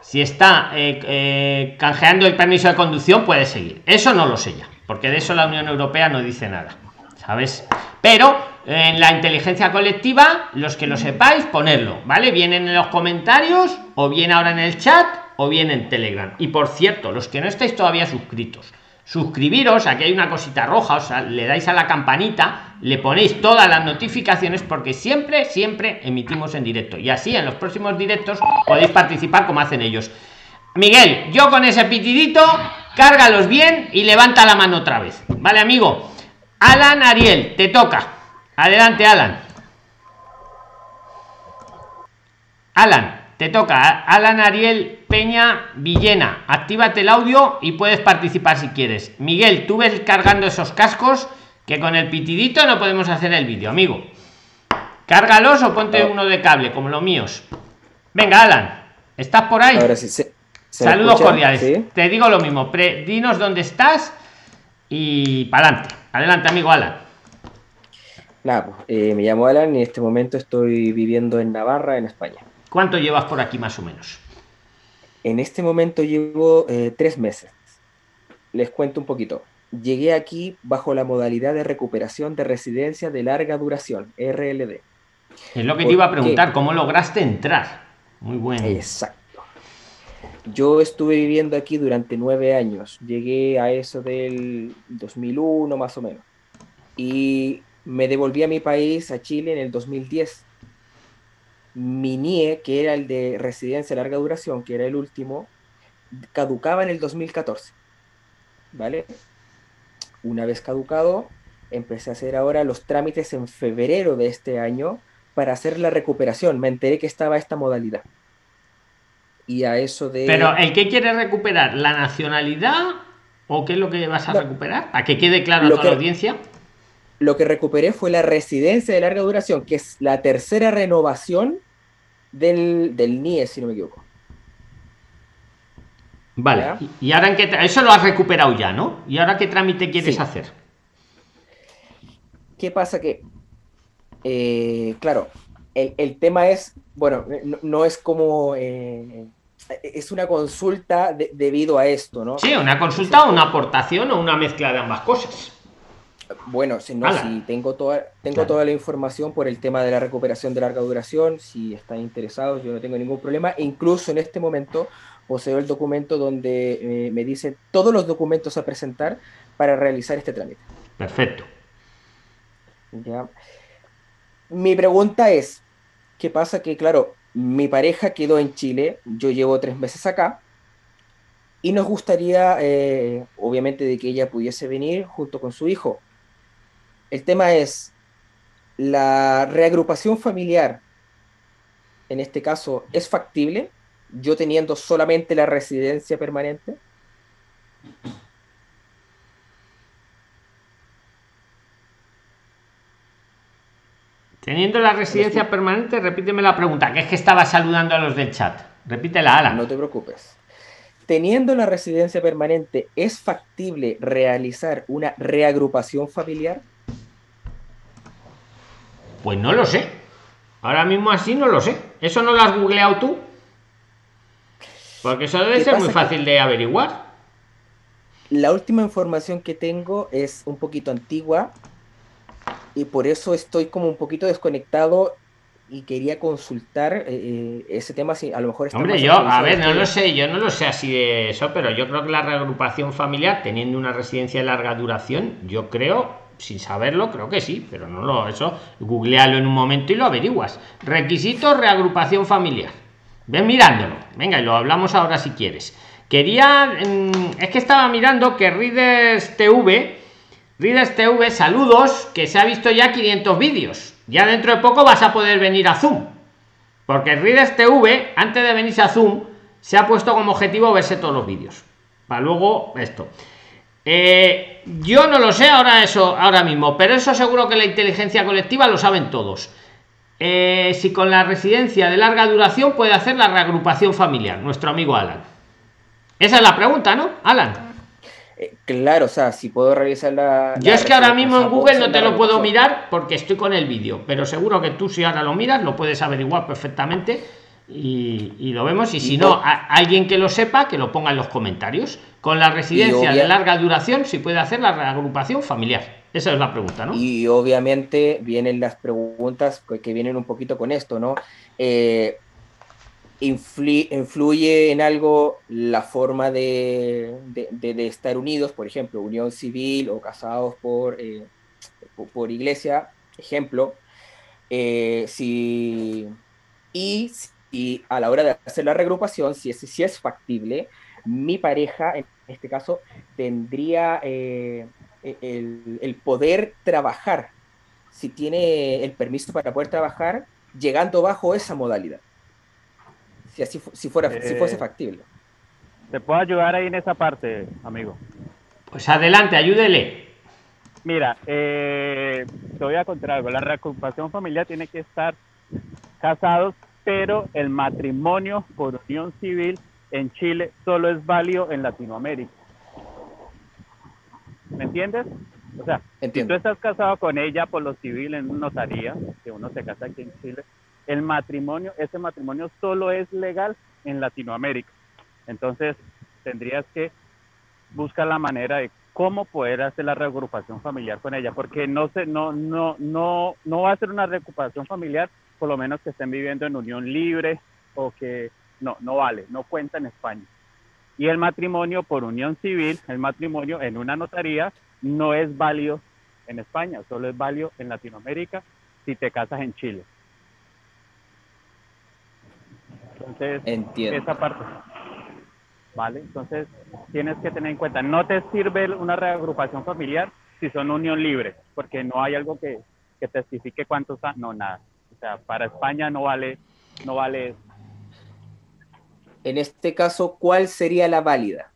si está eh, eh, canjeando el permiso de conducción, puede seguir. Eso no lo sé ya, porque de eso la Unión Europea no dice nada, ¿sabes? Pero en la inteligencia colectiva, los que lo sepáis, ponerlo, ¿vale? Vienen en los comentarios, o bien ahora en el chat, o bien en Telegram. Y por cierto, los que no estáis todavía suscritos, suscribiros, aquí hay una cosita roja, o sea, le dais a la campanita, le ponéis todas las notificaciones porque siempre, siempre emitimos en directo. Y así en los próximos directos podéis participar como hacen ellos. Miguel, yo con ese pitidito, cárgalos bien y levanta la mano otra vez. Vale, amigo. Alan Ariel, te toca. Adelante, Alan. Alan. Te toca, Alan Ariel Peña Villena. Actívate el audio y puedes participar si quieres. Miguel, tú ves cargando esos cascos que con el pitidito no podemos hacer el vídeo, amigo. Cárgalos o ponte uno de cable, como los míos. Venga, Alan, ¿estás por ahí? Ahora sí, Saludos cordiales. Te digo lo mismo, dinos dónde estás y para adelante. Adelante, amigo Alan. Nada, pues, eh, me llamo Alan y en este momento estoy viviendo en Navarra, en España. ¿Cuánto llevas por aquí más o menos? En este momento llevo eh, tres meses. Les cuento un poquito. Llegué aquí bajo la modalidad de recuperación de residencia de larga duración, RLD. Es lo que te iba a preguntar, ¿cómo lograste entrar? Muy bueno. Exacto. Yo estuve viviendo aquí durante nueve años. Llegué a eso del 2001 más o menos. Y me devolví a mi país, a Chile, en el 2010 mi NIE, que era el de residencia de larga duración, que era el último, caducaba en el 2014. ¿vale? Una vez caducado, empecé a hacer ahora los trámites en febrero de este año para hacer la recuperación. Me enteré que estaba esta modalidad. Y a eso de... Pero el que quiere recuperar, ¿la nacionalidad o qué es lo que vas a recuperar? A que quede claro a toda la audiencia. Lo que recuperé fue la residencia de larga duración, que es la tercera renovación del, del NIE, si no me equivoco. Vale. Y ahora en qué eso lo has recuperado ya, ¿no? ¿Y ahora qué trámite quieres hacer? ¿Qué pasa? Que, eh, claro, el, tema es, bueno, no, es como, eh, es una consulta debido a esto, ¿no? Sí, una consulta o una aportación o una mezcla de ambas cosas. Bueno, si no, si tengo toda, tengo toda la información por el tema de la recuperación de larga duración, si están interesados, yo no tengo ningún problema. incluso en este momento poseo el documento donde eh, me dicen todos los documentos a presentar para realizar este trámite. Perfecto. Mi pregunta es, ¿qué pasa? Que claro, mi pareja quedó en Chile, yo llevo tres meses acá, y nos gustaría, eh, obviamente, de que ella pudiese venir junto con su hijo. El tema es, la reagrupación familiar, en este caso, ¿es factible? Yo teniendo solamente la residencia permanente. Teniendo la residencia permanente, repíteme la pregunta, que es que estaba saludando a los del chat. Repítela, Ala. No te preocupes. Teniendo la residencia permanente, ¿es factible realizar una reagrupación familiar? Pues no lo sé. Ahora mismo así no lo sé. ¿Eso no lo has googleado tú? Porque eso debe ser muy fácil de averiguar. La última información que tengo es un poquito antigua y por eso estoy como un poquito desconectado y quería consultar eh, eh, ese tema si a lo mejor está Hombre, yo, a ver, no lo sé, yo no lo sé así de eso, pero yo creo que la reagrupación familiar, teniendo una residencia de larga duración, yo creo, sin saberlo, creo que sí, pero no lo, eso, googlealo en un momento y lo averiguas. Requisitos, reagrupación familiar. Ven mirándolo, venga, y lo hablamos ahora si quieres. Quería, mm, es que estaba mirando que Readers TV Readers TV, saludos, que se ha visto ya 500 vídeos. Ya dentro de poco vas a poder venir a Zoom. Porque Readers TV, antes de venirse a Zoom, se ha puesto como objetivo verse todos los vídeos. Para luego esto. Eh, yo no lo sé ahora eso, ahora mismo, pero eso seguro que la inteligencia colectiva lo saben todos. Eh, si con la residencia de larga duración puede hacer la reagrupación familiar, nuestro amigo Alan. Esa es la pregunta, ¿no? Alan. Eh, claro, o sea, si puedo revisar la... Yo es que ahora mismo en Google no te lo puedo mirar porque estoy con el vídeo, pero seguro que tú si ahora lo miras lo puedes averiguar perfectamente y, lo vemos. Y si no, alguien que lo sepa, que lo ponga en los comentarios. Con la residencia de larga duración, si puede hacer la reagrupación familiar. Esa es la pregunta, ¿no? Y obviamente vienen las preguntas que vienen un poquito con esto, ¿no? Eh, influye en algo la forma de, estar unidos, por ejemplo, unión civil o casados por, eh, por, iglesia, ejemplo. Eh, si, y si a la hora de hacer la regrupación, si es, si es factible, mi pareja, en este caso, tendría eh, el, el poder trabajar, si tiene el permiso para poder trabajar, llegando bajo esa modalidad si así si fuera si fuese eh, factible. ¿Te puedo ayudar ahí en esa parte, amigo? Pues adelante, ayúdele. Mira, eh, te voy a contar algo. La reocupación familiar tiene que estar casados, pero el matrimonio por unión civil en Chile solo es válido en Latinoamérica. ¿Me entiendes? O sea, si tú estás casado con ella por lo civil en notaría, que uno se casa aquí en Chile, el matrimonio, ese matrimonio solo es legal en Latinoamérica. Entonces, tendrías que buscar la manera de cómo poder hacer la reagrupación familiar con ella, porque no se, no, no, no, no va a ser una reagrupación familiar, por lo menos que estén viviendo en unión libre o que no, no vale, no cuenta en España. Y el matrimonio por unión civil, el matrimonio en una notaría, no es válido en España, solo es válido en Latinoamérica si te casas en Chile. Entonces, Entiendo. esa parte. ¿vale? Entonces, tienes que tener en cuenta, no te sirve una reagrupación familiar si son unión libre, porque no hay algo que, que testifique cuántos, no, nada. O sea, para España no vale, no vale. En este caso, ¿cuál sería la válida?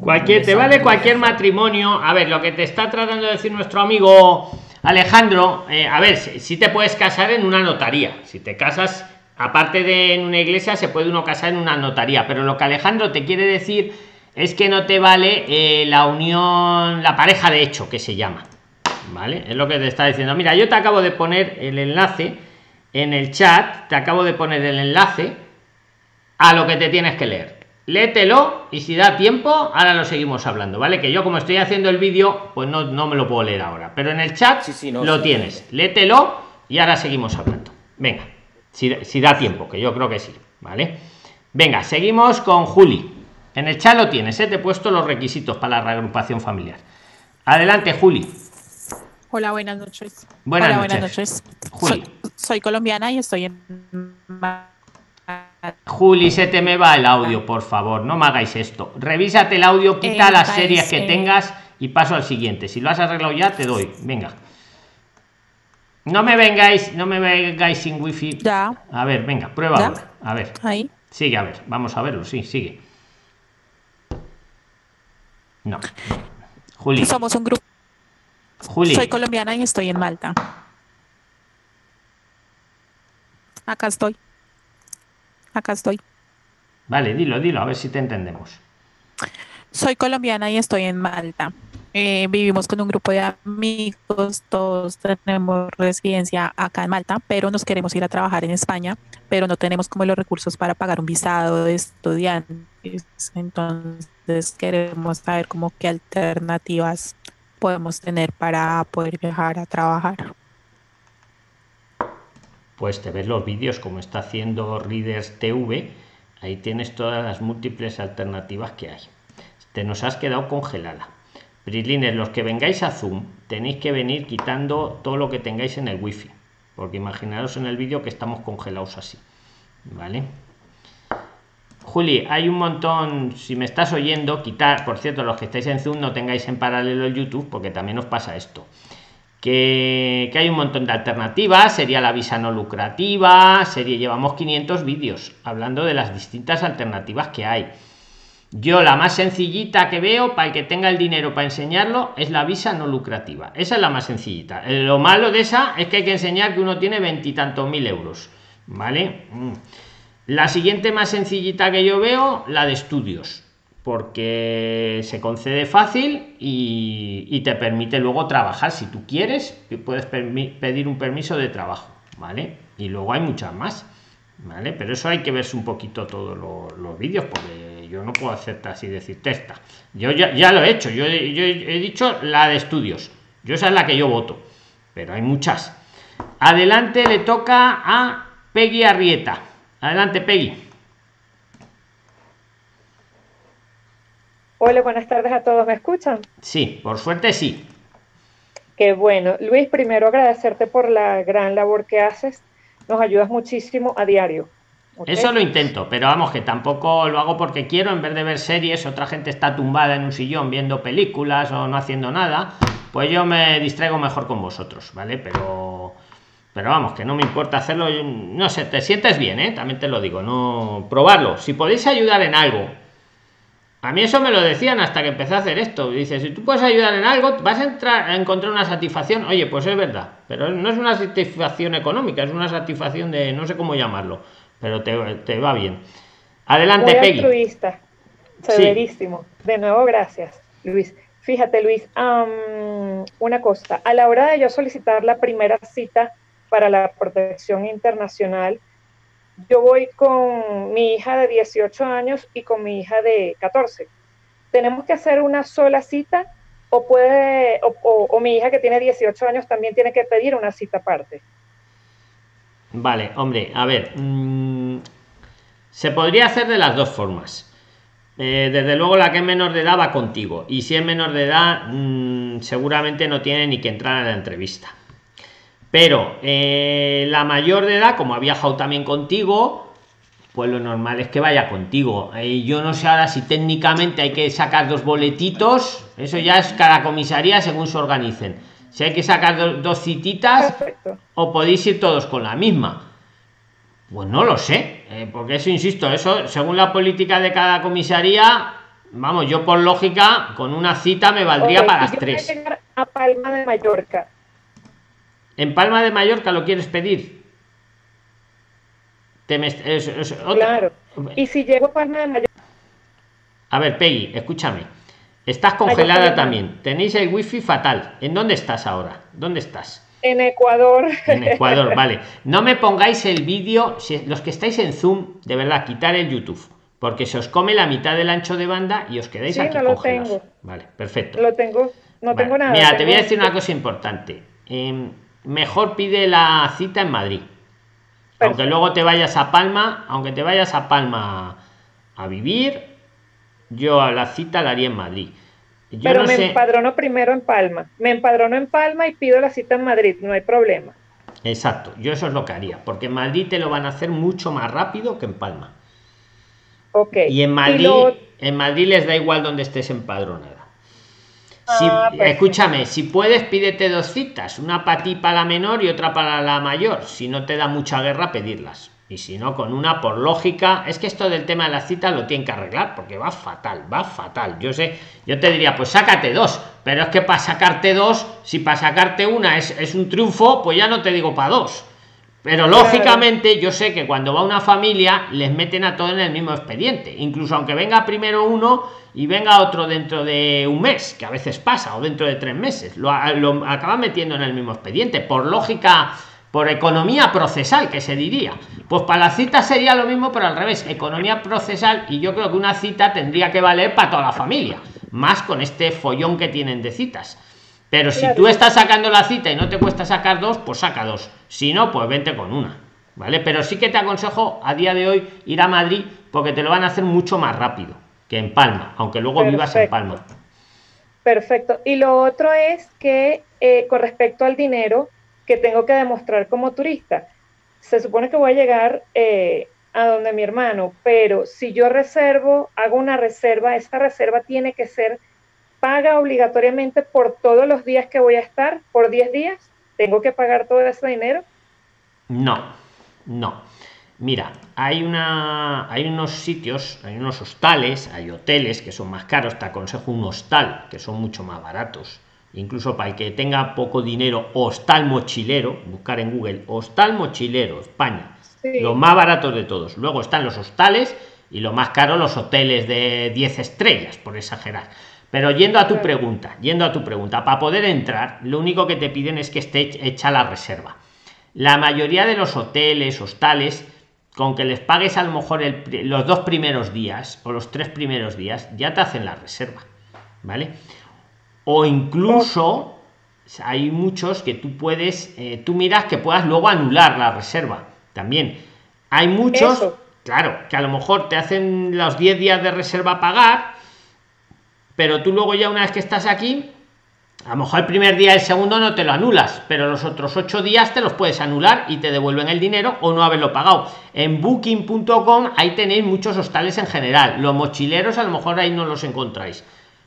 Cualquier, te vale cualquier matrimonio. A ver, lo que te está tratando de decir nuestro amigo Alejandro, eh, a ver, si, te puedes casar en una notaría. Si te casas, aparte de en una iglesia, se puede uno casar en una notaría. Pero lo que Alejandro te quiere decir es que no te vale eh, la unión, la pareja de hecho, que se llama. ¿Vale? Es lo que te está diciendo. Mira, yo te acabo de poner el enlace en el chat, te acabo de poner el enlace a lo que te tienes que leer léetelo y si da tiempo, ahora lo seguimos hablando, ¿vale? Que yo como estoy haciendo el vídeo, pues no, no me lo puedo leer ahora, pero en el chat sí, lo tienes. Léetelo y ahora seguimos hablando. Venga, si, si, da tiempo, que yo creo que sí, ¿vale? Venga, seguimos con Juli. En el chat lo tienes, ¿eh? te he puesto los requisitos para la reagrupación familiar. Adelante, Juli. Hola, buenas noches. Buenas Hola, noches. buenas noches. Soy colombiana y estoy en Juli, se te me va el audio, por favor, no me hagáis esto. Revísate el audio, quita las series que tengas y paso al siguiente. Si lo has arreglado ya, te doy. Venga. No me vengáis, no me vengáis sin wifi. Ya. A ver, venga, prueba A ver. Ahí. Sigue, a ver, vamos a verlo, sí, sigue. No. Juli. Somos un grupo. Juli. Soy colombiana y estoy en Malta. Acá estoy. Acá estoy. Vale, dilo, dilo, a ver si te entendemos. Soy colombiana y estoy en Malta. Eh, vivimos con un grupo de amigos, todos tenemos residencia acá en Malta, pero nos queremos ir a trabajar en España, pero no tenemos como los recursos para pagar un visado de estudiantes. Entonces queremos saber como qué alternativas podemos tener para poder viajar a trabajar pues te ves los vídeos como está haciendo Readers TV, ahí tienes todas las múltiples alternativas que hay. Te nos has quedado congelada. Prislines, los que vengáis a Zoom, tenéis que venir quitando todo lo que tengáis en el wifi, porque imaginaros en el vídeo que estamos congelados así. ¿Vale? Juli, hay un montón, si me estás oyendo, quitar, por cierto, los que estáis en Zoom no tengáis en paralelo el YouTube, porque también os pasa esto que, hay un montón de alternativas, sería la visa no lucrativa, sería, llevamos 500 vídeos hablando de las distintas alternativas que hay. Yo la más sencillita que veo para el que tenga el dinero para enseñarlo es la visa no lucrativa. Esa es la más sencillita. Lo malo de esa es que hay que enseñar que uno tiene veintitantos mil euros. ¿Vale? Mm. La siguiente más sencillita que yo veo, la de estudios porque se concede fácil y, te permite luego trabajar si tú quieres puedes pedir un permiso de trabajo vale y luego hay muchas más vale pero eso hay que verse un poquito todos los, vídeos porque yo no puedo hacerte así decir testa yo ya, lo he hecho yo, yo he dicho la de estudios yo esa es la que yo voto pero hay muchas. Adelante le toca a Peggy Arrieta adelante Peggy Hola, buenas tardes a todos. ¿Me escuchan? Sí, por suerte sí. Qué bueno. Luis, primero agradecerte por la gran labor que haces. Nos ayudas muchísimo a diario. Eso lo intento, pero vamos, que tampoco lo hago porque quiero, en vez de ver series, otra gente está tumbada en un sillón viendo películas o no haciendo nada, pues yo me distraigo mejor con vosotros, ¿vale? Pero, pero vamos, que no me importa hacerlo, no sé, te sientes bien, ¿eh? También te lo digo, no, probarlo. Si podéis ayudar en algo, a mí eso me lo decían hasta que empecé a hacer esto. Dice, si tú puedes ayudar en algo, vas a entrar a encontrar una satisfacción. Oye, pues es verdad, pero no es una satisfacción económica, es una satisfacción de no sé cómo llamarlo, pero te, va bien. Adelante, Muy Peggy. Altruista. Severísimo. De nuevo, gracias, Luis. Fíjate, Luis, una cosa. A la hora de yo solicitar la primera cita para la protección internacional, yo voy con mi hija de 18 años y con mi hija de 14. ¿Tenemos que hacer una sola cita o puede o, mi hija que tiene 18 años también tiene que pedir una cita aparte? Vale, hombre, a ver, mm, se podría hacer de las dos formas. Eh, desde luego la que es menor de edad va contigo y si es menor de edad mm, seguramente no tiene ni que entrar a la entrevista pero eh, la mayor de edad, como ha viajado también contigo, pues lo normal es que vaya contigo. Eh, yo no sé ahora si técnicamente hay que sacar dos boletitos, eso ya es cada comisaría según se organicen. Si hay que sacar dos cititas o podéis ir todos con la misma. Pues no lo sé, eh, porque eso insisto, eso según la política de cada comisaría, vamos, yo por lógica, con una cita me valdría para las tres. A Palma de Mallorca. En Palma de Mallorca lo quieres pedir. Claro. Y si llego a Palma de Mallorca. A ver, Peggy, escúchame. Estás congelada también. Tenéis el wifi fatal. ¿En dónde estás ahora? ¿Dónde estás? En Ecuador. En Ecuador, *laughs* vale. No me pongáis el vídeo, si los que estáis en Zoom, de verdad, quitar el YouTube, porque se os come la mitad del ancho de banda y os quedáis aquí no congelados. Vale, perfecto. Lo tengo, no tengo nada. Mira, te voy a decir una cosa importante. Em, mejor pide la cita en Madrid. Aunque luego te vayas a Palma, aunque te vayas a Palma a vivir, yo a la cita la haría en Madrid. Pero me empadrono primero en Palma. Me empadrono en Palma y pido la cita en Madrid, no hay problema. Exacto, yo eso es lo que haría, porque en Madrid te lo van a hacer mucho más rápido que en Palma. Ok. Y en Madrid, en Madrid les da igual donde estés empadronada. Ah, escúchame, si puedes, pídete dos citas, una para ti para la menor y otra para la mayor. Si no te da mucha guerra, pedirlas. Y si no, con una por lógica. Es que esto del tema de las citas lo tienen que arreglar porque va fatal, va fatal. Yo sé, yo te diría, pues sácate dos. Pero es que para sacarte dos, si para sacarte una es, es un triunfo, pues ya no te digo para dos. Pero lógicamente yo sé que cuando va una familia les meten a todos en el mismo expediente. Incluso aunque venga primero uno y venga otro dentro de un mes, que a veces pasa, o dentro de tres meses, lo, lo acaban metiendo en el mismo expediente. Por lógica, por economía procesal, que se diría. Pues para la cita sería lo mismo, pero al revés, economía procesal, y yo creo que una cita tendría que valer para toda la familia, más con este follón que tienen de citas. Pero si tú estás sacando la cita y no te cuesta sacar dos, pues saca dos. Si no, pues vente con una. ¿Vale? Pero sí que te aconsejo a día de hoy ir a Madrid porque te lo van a hacer mucho más rápido que en Palma, aunque luego vivas en Palma. Perfecto. Y lo otro es que eh, con respecto al dinero que tengo que demostrar como turista, se supone que voy a llegar eh, a donde mi hermano, pero si yo reservo, hago una reserva, esta reserva tiene que ser paga obligatoriamente por todos los días que voy a estar, por 10 días, tengo que pagar todo ese dinero. No, no. Mira, hay una hay unos sitios, hay unos hostales, hay hoteles que son más caros, te aconsejo un hostal, que son mucho más baratos. Incluso para el que tenga poco dinero, hostal mochilero, buscar en Google, hostal mochilero, España. Los más baratos de todos. Luego están los hostales y lo más caro los hoteles de 10 estrellas, por exagerar. Pero yendo a tu pregunta, yendo a tu pregunta, para poder entrar, lo único que te piden es que esté hecha la reserva. La mayoría de los hoteles, hostales, con que les pagues a lo mejor los dos primeros días o los tres primeros días, ya te hacen la reserva. ¿Vale? O incluso hay muchos que tú puedes, eh, tú miras que puedas luego anular la reserva. También hay muchos, claro, que a lo mejor te hacen los 10 días de reserva pagar pero tú luego ya una vez que estás aquí, a lo mejor el primer día, el segundo no te lo anulas, pero los otros ocho días te los puedes anular y te devuelven el dinero o no haberlo pagado. En booking.com ahí tenéis muchos hostales en general. Los mochileros a lo mejor ahí no los encontráis.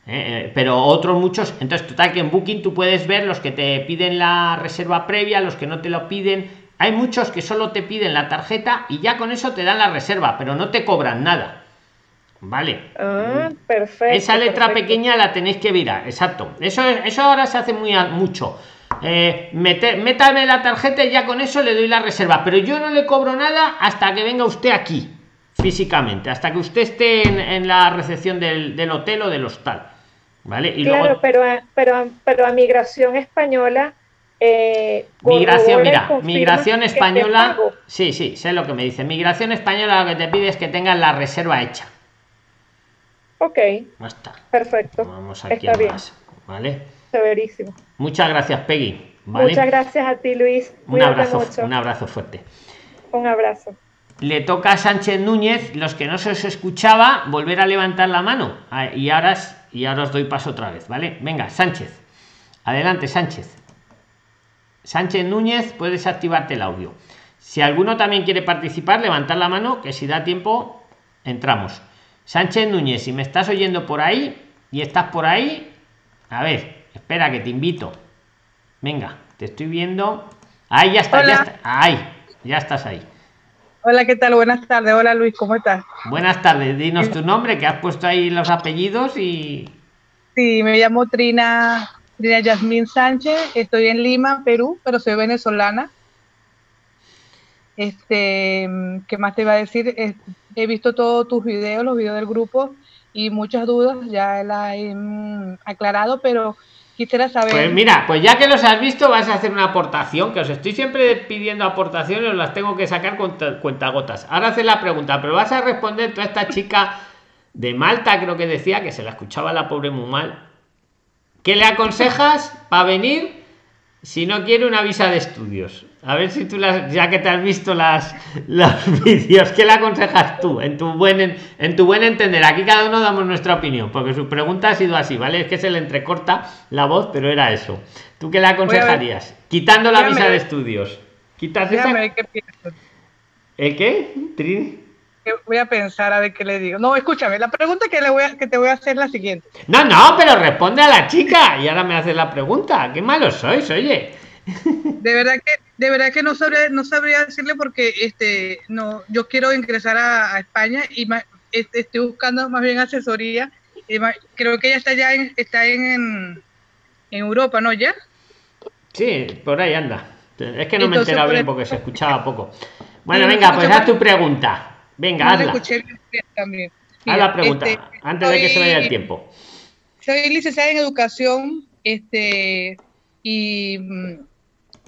¿eh? Eh, pero otros muchos. Entonces, total que en Booking tú puedes ver los que te piden la reserva previa, los que no te lo piden. Hay muchos que solo te piden la tarjeta y ya con eso te dan la reserva, pero no te cobran nada. Vale. Ah, perfecto. Esa letra pequeña la tenéis que mirar, exacto. Eso, eso ahora se hace muy mucho. Eh, métame la tarjeta y ya con eso le doy la reserva. Pero yo no le cobro nada hasta que venga usted aquí, físicamente, hasta que usted esté en, la recepción del, hotel o del hostal. ¿Vale? Y claro, pero, pero, pero a migración española. Eh, migración, mira, migración española. Sí, sí, sé lo que me dice. Migración española lo que te pide es que tengas la reserva hecha. Ok. está. Perfecto. Vamos aquí Está bien. ¿Vale? Severísimo. Muchas gracias, Peggy. Muchas gracias a ti, Luis. Un abrazo, un abrazo fuerte. Un abrazo. Le toca a Sánchez Núñez, los que no se os escuchaba, volver a levantar la mano. Ah, y ahora, y ahora os doy paso otra vez, ¿vale? Venga, Sánchez. Adelante, Sánchez. Sánchez Núñez, puedes activarte el audio. Si alguno también quiere participar, levantar la mano, que si da tiempo, entramos. Sánchez Núñez, si me estás oyendo por ahí y estás por ahí, a ver, espera que te invito. Venga, te estoy viendo. Ahí ya está, ya está. Ahí, ya estás ahí. Hola, ¿qué tal? Buenas tardes. Hola Luis, ¿cómo estás? Buenas tardes. Dinos tu nombre, que has puesto ahí los apellidos y. Sí, me llamo Trina, Trina Yasmín Sánchez. Estoy en Lima, Perú, pero soy venezolana. Este, ¿qué más te iba a decir? He visto todos tus videos, los videos del grupo, y muchas dudas ya las he mm, aclarado, pero quisiera saber. Pues mira, pues ya que los has visto, vas a hacer una aportación, que os estoy siempre pidiendo aportaciones, os las tengo que sacar con cuentagotas. Ahora haces la pregunta, pero vas a responder toda esta chica de Malta, creo que decía, que se la escuchaba la pobre muy mal. ¿Qué le aconsejas para venir si no quiere una visa de estudios? A ver si tú, las, ya que te has visto las, los *laughs* vídeos, ¿qué le aconsejas tú? En tu, buen, en, tu buen entender. Aquí cada uno damos nuestra opinión, porque su pregunta ha sido así, ¿vale? Es que se le entrecorta la voz, pero era eso. ¿Tú qué le aconsejarías? Quitando la visa de estudios. ¿Quitas esa... qué ¿El qué? Voy a pensar a ver qué le digo. No, escúchame, la pregunta que, le voy a, que te voy a hacer es la siguiente. No, no, pero responde a la chica y ahora me haces la pregunta. Qué malo sois, oye. De verdad que, de verdad que no sabría, no sabría decirle porque este, no, yo quiero ingresar a, España y este, estoy buscando más bien asesoría. Y creo que ella está ya en, está en, Europa, ¿no? ¿Ya? Sí, por ahí anda. Es que no me he enterado bien porque se escuchaba poco. Bueno, venga, pues haz tu pregunta. Venga, hazla. haz la pregunta, este, antes de que se vaya el tiempo. Soy licenciada en educación, este, y mm,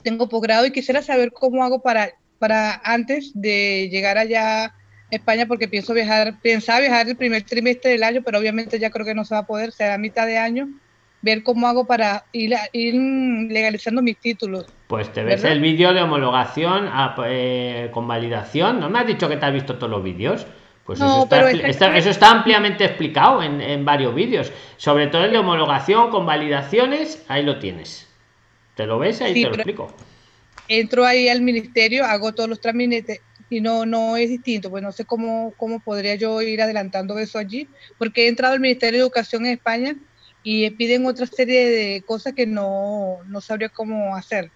tengo posgrado y quisiera saber cómo hago para, para antes de llegar allá a España, porque pienso viajar, pensaba viajar el primer trimestre del año, pero obviamente ya creo que no se va a poder, será a mitad de año, ver cómo hago para ir, ir legalizando mis títulos. Pues te ves el vídeo de homologación eh, con validación. ¿No me has dicho que te has visto todos los vídeos? Pues eso, está, eso, está, ampliamente explicado en, en varios vídeos. Sobre todo el de homologación con validaciones, ahí lo tienes. ¿Te lo ves? Ahí te lo explico. Entro ahí al ministerio, hago todos los trámites y no, no es distinto. Pues no sé cómo, cómo podría yo ir adelantando eso allí, porque he entrado al Ministerio de Educación en España y piden otra serie de cosas que no, no sabría cómo hacer.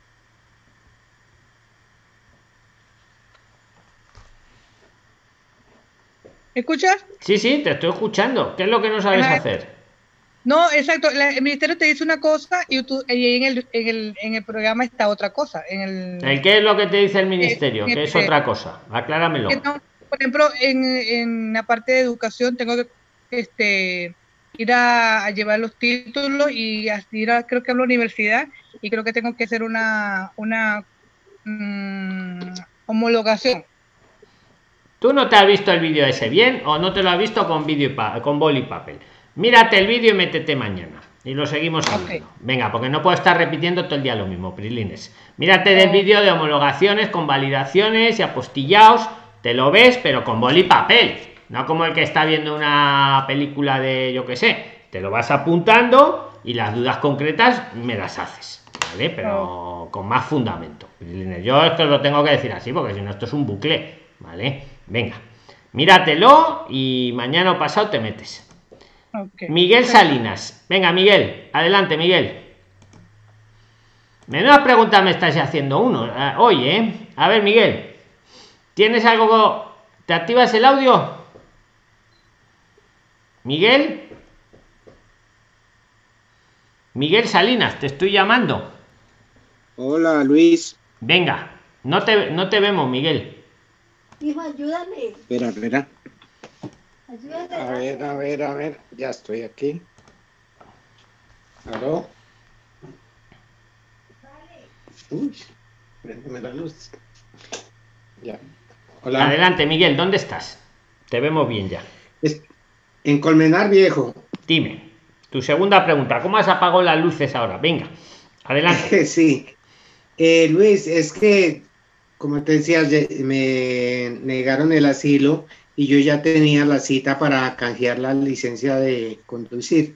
¿Me escuchas? Sí, sí, te estoy escuchando. ¿Qué es lo que no sabes hacer? No, exacto. el ministerio te dice una cosa y, tú, en, el, en, el, en, el, programa está otra cosa. En el, qué es lo que te dice el ministerio? ¿Qué es otra cosa? Acláramelo. por ejemplo, en, en, la parte de educación tengo que este, ir a, llevar los títulos y ir a, creo que a la universidad y creo que tengo que hacer una, una mm, homologación. ¿Tú no te has visto el vídeo ese bien o no te lo has visto con vídeo con boli y papel? Mírate el vídeo y métete mañana. Y lo seguimos Venga, porque no puedo estar repitiendo todo el día lo mismo, Prilines. Mírate del vídeo de homologaciones con validaciones y apostillados. Te lo ves, pero con boli y papel. No como el que está viendo una película de yo que sé. Te lo vas apuntando y las dudas concretas me las haces. ¿Vale? Pero con más fundamento. Yo esto lo tengo que decir así, porque si no, esto es un bucle. ¿Vale? Venga. Míratelo y mañana o pasado te metes. Miguel Salinas. Venga, Miguel. Adelante, Miguel. Menos preguntas me estáis haciendo uno. Eh, oye, ¿eh? A ver, Miguel. ¿Tienes algo? ¿Te activas el audio? Miguel. Miguel Salinas, te estoy llamando. Hola, Luis. Venga, no te, no te vemos, Miguel. Hijo, ayúdame. Espera, espera. A ver, a ver, a ver, ya estoy aquí. ¿Aló? Uy, préndeme la luz. Ya. Hola. Adelante, Miguel, ¿dónde estás? Te vemos bien ya. en Colmenar Viejo. Dime, tu segunda pregunta, ¿cómo has apagado las luces ahora? Venga, adelante. *laughs* sí. Eh, Luis, es que, como te decía, me negaron el asilo y yo ya tenía la cita para canjear la licencia de conducir.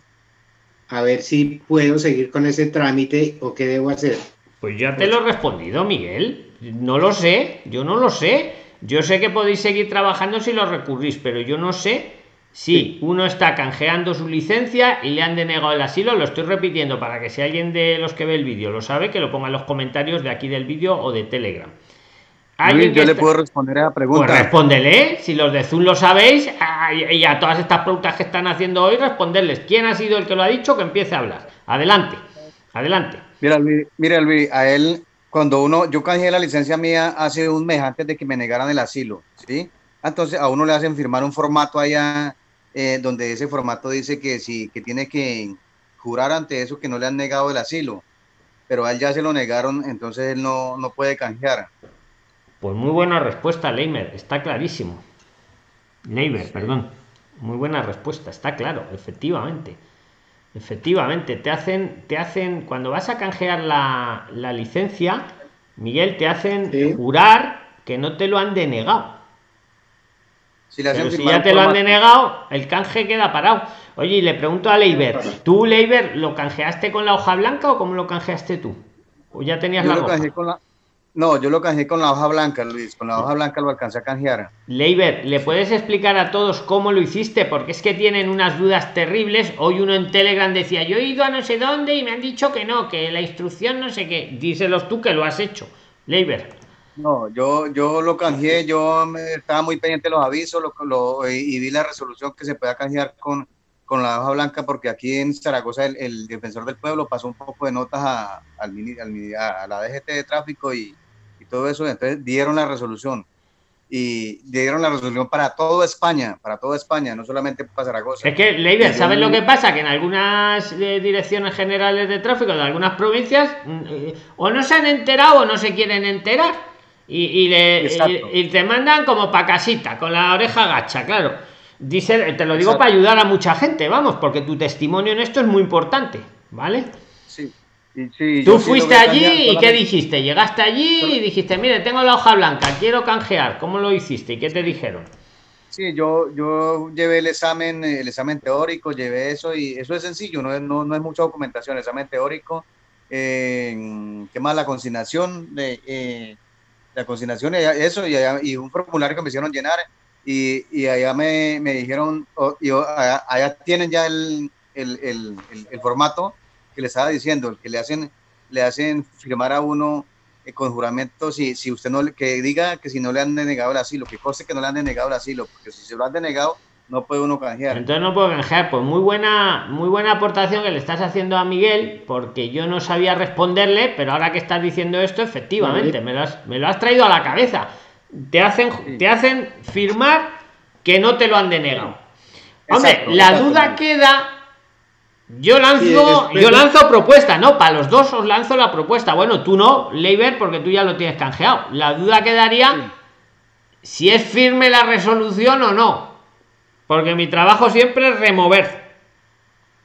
A ver si puedo seguir con ese trámite o qué debo hacer. Pues ya te lo he respondido, Miguel. No lo sé, yo no lo sé. Yo sé que podéis seguir trabajando si lo recurrís, pero yo no sé si uno está canjeando su licencia y le han denegado el asilo. Lo estoy repitiendo para que si alguien de los que ve el vídeo lo sabe, que lo ponga en los comentarios de aquí del vídeo o de Telegram. Yo le puedo responder a la pregunta. Pues respóndele, si los de Zoom lo sabéis, y a todas estas preguntas que están haciendo hoy, responderles. ¿Quién ha sido el que lo ha dicho? Que empiece a hablar. Adelante, adelante. Mira, Luis, mira, Luis, a él, cuando uno, yo canjeé la licencia mía hace un mes antes de que me negaran el asilo, ¿sí? Entonces a uno le hacen firmar un formato allá, eh, donde ese formato dice que sí, que tiene que jurar ante eso que no le han negado el asilo, pero a él ya se lo negaron, entonces él no, no puede canjear. Pues muy buena respuesta, Leimer, está clarísimo. Leimer, perdón. Muy buena respuesta, está claro, efectivamente. Efectivamente, te hacen, te hacen, cuando vas a canjear la, licencia, Miguel, te hacen jurar que no te lo han denegado. Si, ya te lo han denegado, el canje queda parado. Oye, y le pregunto a Leiber, ¿tú, Leiber, lo canjeaste con la hoja blanca o cómo lo canjeaste tú? ¿O ya tenías la hoja? No, yo lo canjeé con la hoja blanca, Luis. Con la hoja blanca lo alcancé a canjear. Leiber, ¿le puedes explicar a todos cómo lo hiciste? Porque es que tienen unas dudas terribles. Hoy uno en Telegram decía, yo he ido a no sé dónde y me han dicho que no, que la instrucción no sé qué. Díselos tú que lo has hecho. Leiber. No, yo, yo lo canjeé, yo estaba muy pendiente de los avisos lo, y vi la resolución que se pueda canjear con, con la hoja blanca, porque aquí en Zaragoza el, defensor del pueblo pasó un poco de notas a, al, a la DGT de tráfico y, todo eso, entonces dieron la resolución y dieron la resolución para toda España, para toda España, no solamente para Zaragoza. Es que, Leiber, ¿sabes lo que pasa? Que en algunas eh, direcciones generales de tráfico de algunas provincias mm, eh, o no se han enterado o no se quieren enterar y, le, y, te mandan como pa' casita, con la oreja gacha, claro. Dice, te lo digo para ayudar a mucha gente, vamos, porque tu testimonio en esto es muy importante, ¿vale? Tú fuiste allí y ¿qué dijiste? Llegaste allí y dijiste, mire, tengo la hoja blanca, quiero canjear. ¿Cómo lo hiciste y qué te dijeron? Sí, yo, yo llevé el examen, el examen teórico, llevé eso y eso es sencillo, no es, no, es mucha documentación, el examen teórico, eh, ¿qué más? La consignación de eh, la consignación, eso y, y, un formulario que me hicieron llenar y, y allá me, me dijeron, y allá, tienen ya el, el, el, el formato que le estaba diciendo, el que le hacen, le hacen firmar a uno eh, con juramento si, si usted no, que diga que si no le han denegado el asilo, que cosa que no le han denegado el asilo, porque si se lo han denegado, no puede uno canjear. Entonces no puedo canjear, pues muy buena, muy buena aportación que le estás haciendo a Miguel, porque yo no sabía responderle, pero ahora que estás diciendo esto, efectivamente, me lo has, me lo has traído a la cabeza. Te hacen, te hacen firmar que no te lo han denegado. Hombre, la duda queda yo lanzo, yo lanzo propuesta, ¿no? Para los dos os lanzo la propuesta. Bueno, tú no, Leiber, porque tú ya lo tienes canjeado. La duda quedaría si es firme la resolución o no. Porque mi trabajo siempre es remover.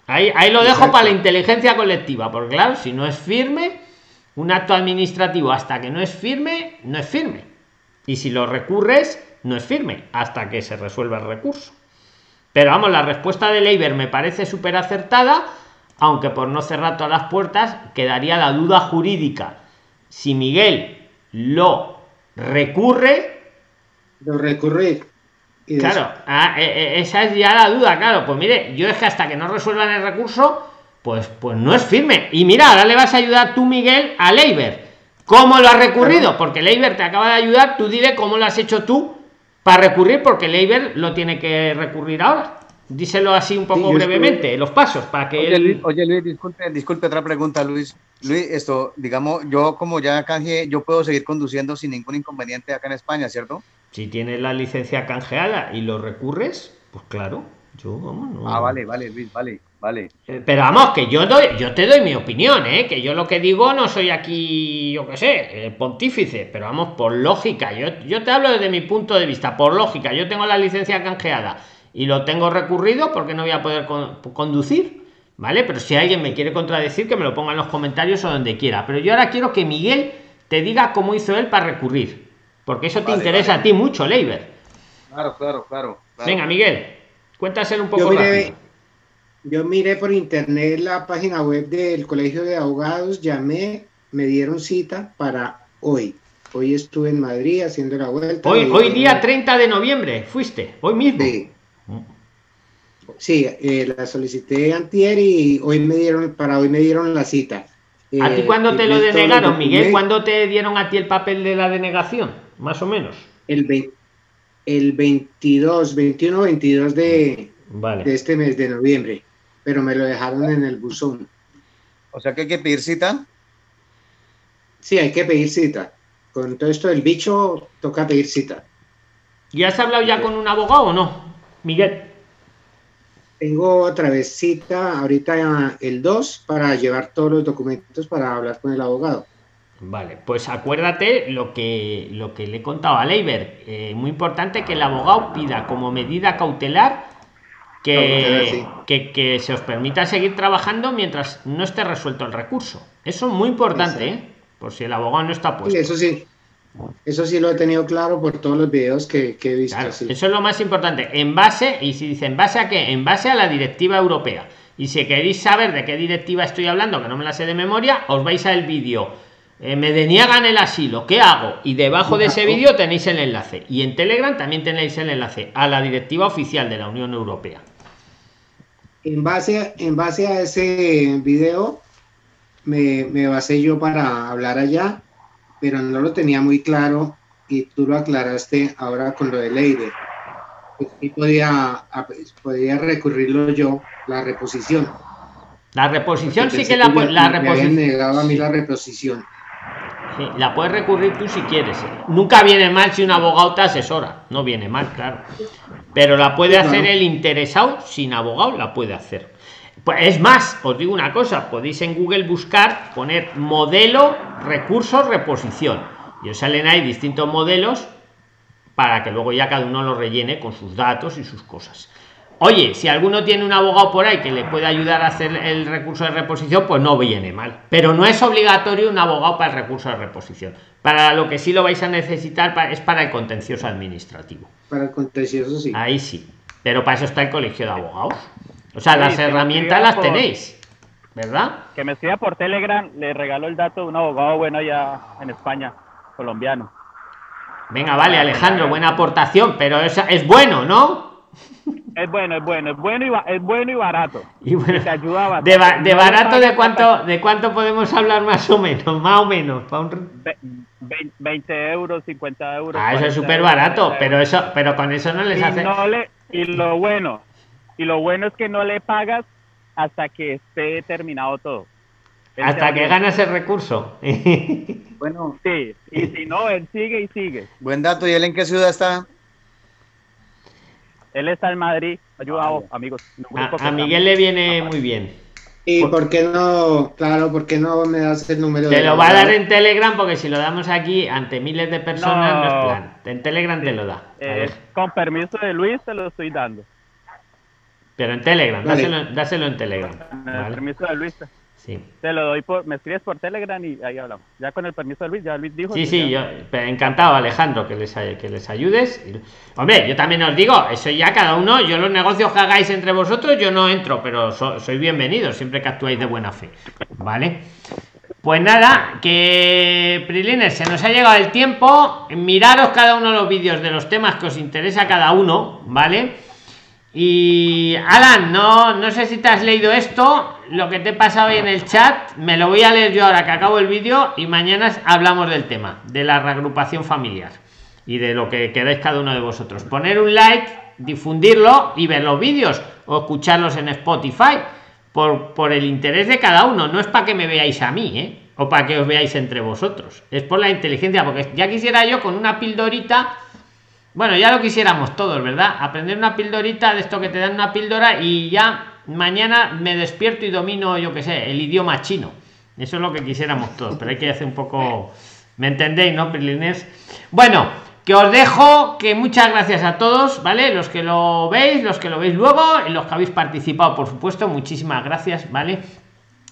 Ahí, ahí lo dejo para la inteligencia colectiva. Porque claro, si no es firme, un acto administrativo hasta que no es firme, no es firme. Y si lo recurres, no es firme hasta que se resuelva el recurso. Pero vamos, la respuesta de Leiber me parece súper acertada, aunque por no cerrar todas las puertas quedaría la duda jurídica. Si Miguel lo recurre... Lo recurre. Claro, ah, e, e, esa es ya la duda, claro. Pues mire, yo es que hasta que no resuelvan el recurso, pues, pues no es firme. Y mira, ahora le vas a ayudar tú, Miguel, a Leiber. ¿Cómo lo has recurrido? Porque Leiber te acaba de ayudar, tú dile cómo lo has hecho tú para recurrir porque Leiber lo tiene que recurrir ahora. Díselo así un poco brevemente, los pasos, para que oye, Luis, oye, Luis, disculpe, disculpe, otra pregunta, Luis. Luis, esto, digamos, yo como ya canjeé, yo puedo seguir conduciendo sin ningún inconveniente acá en España, ¿cierto? Si tienes la licencia canjeada y lo recurres, pues claro, yo, vamos, no. Ah, vale, vale, Luis, vale. Vale. Eh, pero vamos, que yo doy, yo te doy mi opinión, ¿eh? que yo lo que digo no soy aquí, yo qué sé, pontífice, pero vamos, por lógica, yo, yo te hablo desde mi punto de vista, por lógica, yo tengo la licencia canjeada y lo tengo recurrido porque no voy a poder conducir, ¿vale? Pero si alguien me quiere contradecir, que me lo ponga en los comentarios o donde quiera. Pero yo ahora quiero que Miguel te diga cómo hizo él para recurrir, porque eso te interesa a ti mucho, Leiber. Claro, claro, claro, Venga, Miguel, cuéntaselo un poco rápido yo miré por internet la página web del Colegio de Abogados, llamé me dieron cita para hoy. Hoy estuve en Madrid haciendo la vuelta. Hoy, hoy día 30 de noviembre, fuiste, hoy mismo. Sí, sí eh, la solicité antier y hoy me dieron, para hoy me dieron la cita. ¿A ti cuándo te lo denegaron, Miguel? ¿Cuándo te dieron a ti el papel de la denegación? Más o menos. El, el 22, 21, 22 de, de este mes de noviembre, pero me lo dejaron en el buzón. O sea que hay que pedir cita. Sí, hay que pedir cita. Con todo esto del bicho, toca pedir cita. ¿Y has hablado ya con un abogado o no, Miguel? Tengo otra vez cita ahorita el 2 para llevar todos los documentos para hablar con el abogado. Vale, pues acuérdate lo que, lo que le he contado a Leiber. Eh, muy importante que el abogado pida como medida cautelar que, que, se os permita seguir trabajando mientras no esté resuelto el recurso. Eso es muy importante, ¿eh? por si el abogado no está puesto. eso sí, eso sí lo he tenido claro por todos los videos que, he visto. Eso es lo más importante. En base, y si dice en base a qué, en base a la directiva europea. Y si queréis saber de qué directiva estoy hablando, que no me la sé de memoria, os vais al vídeo. Eh, me deniegan el asilo, ¿qué hago? Y debajo de ese vídeo tenéis el enlace. Y en Telegram también tenéis el enlace a la directiva oficial de la Unión Europea. En base, en base a ese video, me, me basé yo para hablar allá pero no lo tenía muy claro y tú lo aclaraste ahora con lo de Leide. Y podía, pues, podía recurrirlo yo, la reposición. La reposición sí que la, la reposición. negado a mí la reposición. Sí, la puedes recurrir tú si quieres. Nunca viene mal si un abogado te asesora. No viene mal, claro. Pero la puede hacer el interesado sin abogado, la puede hacer. Pues es más, os digo una cosa, podéis en Google buscar, poner modelo, recursos, reposición. Y os salen ahí distintos modelos para que luego ya cada uno lo rellene con sus datos y sus cosas. Oye, si alguno tiene un abogado por ahí que le puede ayudar a hacer el recurso de reposición, pues no viene mal. Pero no es obligatorio un abogado para el recurso de reposición. Para lo que sí lo vais a necesitar es para el contencioso administrativo. Para el contencioso sí. Ahí sí. Pero para eso está el colegio de abogados. O sea, las herramientas las tenéis, ¿verdad? Que me escriba por Telegram, le regalo el dato de un abogado bueno allá en España, colombiano. Venga, vale, Alejandro, buena aportación, pero es, es bueno, ¿no? Es bueno, es bueno, es bueno y, es bueno y barato. Y bueno, te ayuda De, de barato de cuánto, de cuánto podemos hablar más o menos, más o menos. Para un... 20 euros, 50 euros. Ah, eso es súper barato, pero eso, pero con eso no les hace. No le, y lo bueno, y lo bueno es que no le pagas hasta que esté terminado todo. hasta que ganas el recurso. bueno, sí, y si no, él sigue y sigue. Buen dato. ¿Y él en qué ciudad está? Él está en Madrid. Ayudado, amigos. A, Miguel le viene muy bien. ¿Y por qué no? Claro, ¿por qué no me das el número? Te lo va a dar en Telegram porque si lo damos aquí ante miles de personas no, es plan. En Telegram te lo da. Eh, con permiso de Luis te lo estoy dando. Pero en Telegram, dáselo, en Telegram. ¿vale? permiso de Luis. Sí. Te lo doy por, me escribes por Telegram y ahí hablamos. Ya con el permiso de Luis, ya Luis dijo. Sí, sí, yo encantado, Alejandro, que les, que les ayudes. Hombre, yo también os digo, eso ya cada uno, yo los negocios que hagáis entre vosotros, yo no entro, pero soy bienvenido siempre que actuáis de buena fe. ¿Vale? Pues nada, que Prilines, se nos ha llegado el tiempo. Miraros cada uno de los vídeos de los temas que os interesa a cada uno, ¿vale? Y Alan, no, no sé si te has leído esto, lo que te he pasado hoy en el chat, me lo voy a leer yo ahora que acabo el vídeo y mañana hablamos del tema, de la reagrupación familiar y de lo que queráis cada uno de vosotros. Poner un like, difundirlo y ver los vídeos o escucharlos en Spotify por, por el interés de cada uno, no es para que me veáis a mí, ¿eh? o para que os veáis entre vosotros, es por la inteligencia, porque ya quisiera yo con una pildorita bueno, ya lo quisiéramos todos, ¿verdad? Aprender una pildorita de esto que te dan una píldora y ya mañana me despierto y domino, yo qué sé, el idioma chino. Eso es lo que quisiéramos todos, pero hay que hacer un poco... ¿Me entendéis, no, Prilines? Bueno, que os dejo, que muchas gracias a todos, ¿vale? Los que lo veis, los que lo veis luego, y los que habéis participado, por supuesto, muchísimas gracias, ¿vale?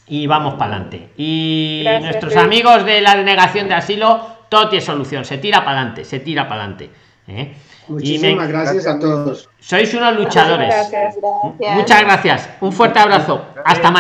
Y vamos para adelante. Y nuestros amigos de la denegación de asilo, todo tiene solución, se tira para adelante, se tira para adelante. ¿Eh? Muchísimas gracias a todos. Sois unos luchadores. Muchas gracias. Un fuerte abrazo. Hasta mañana.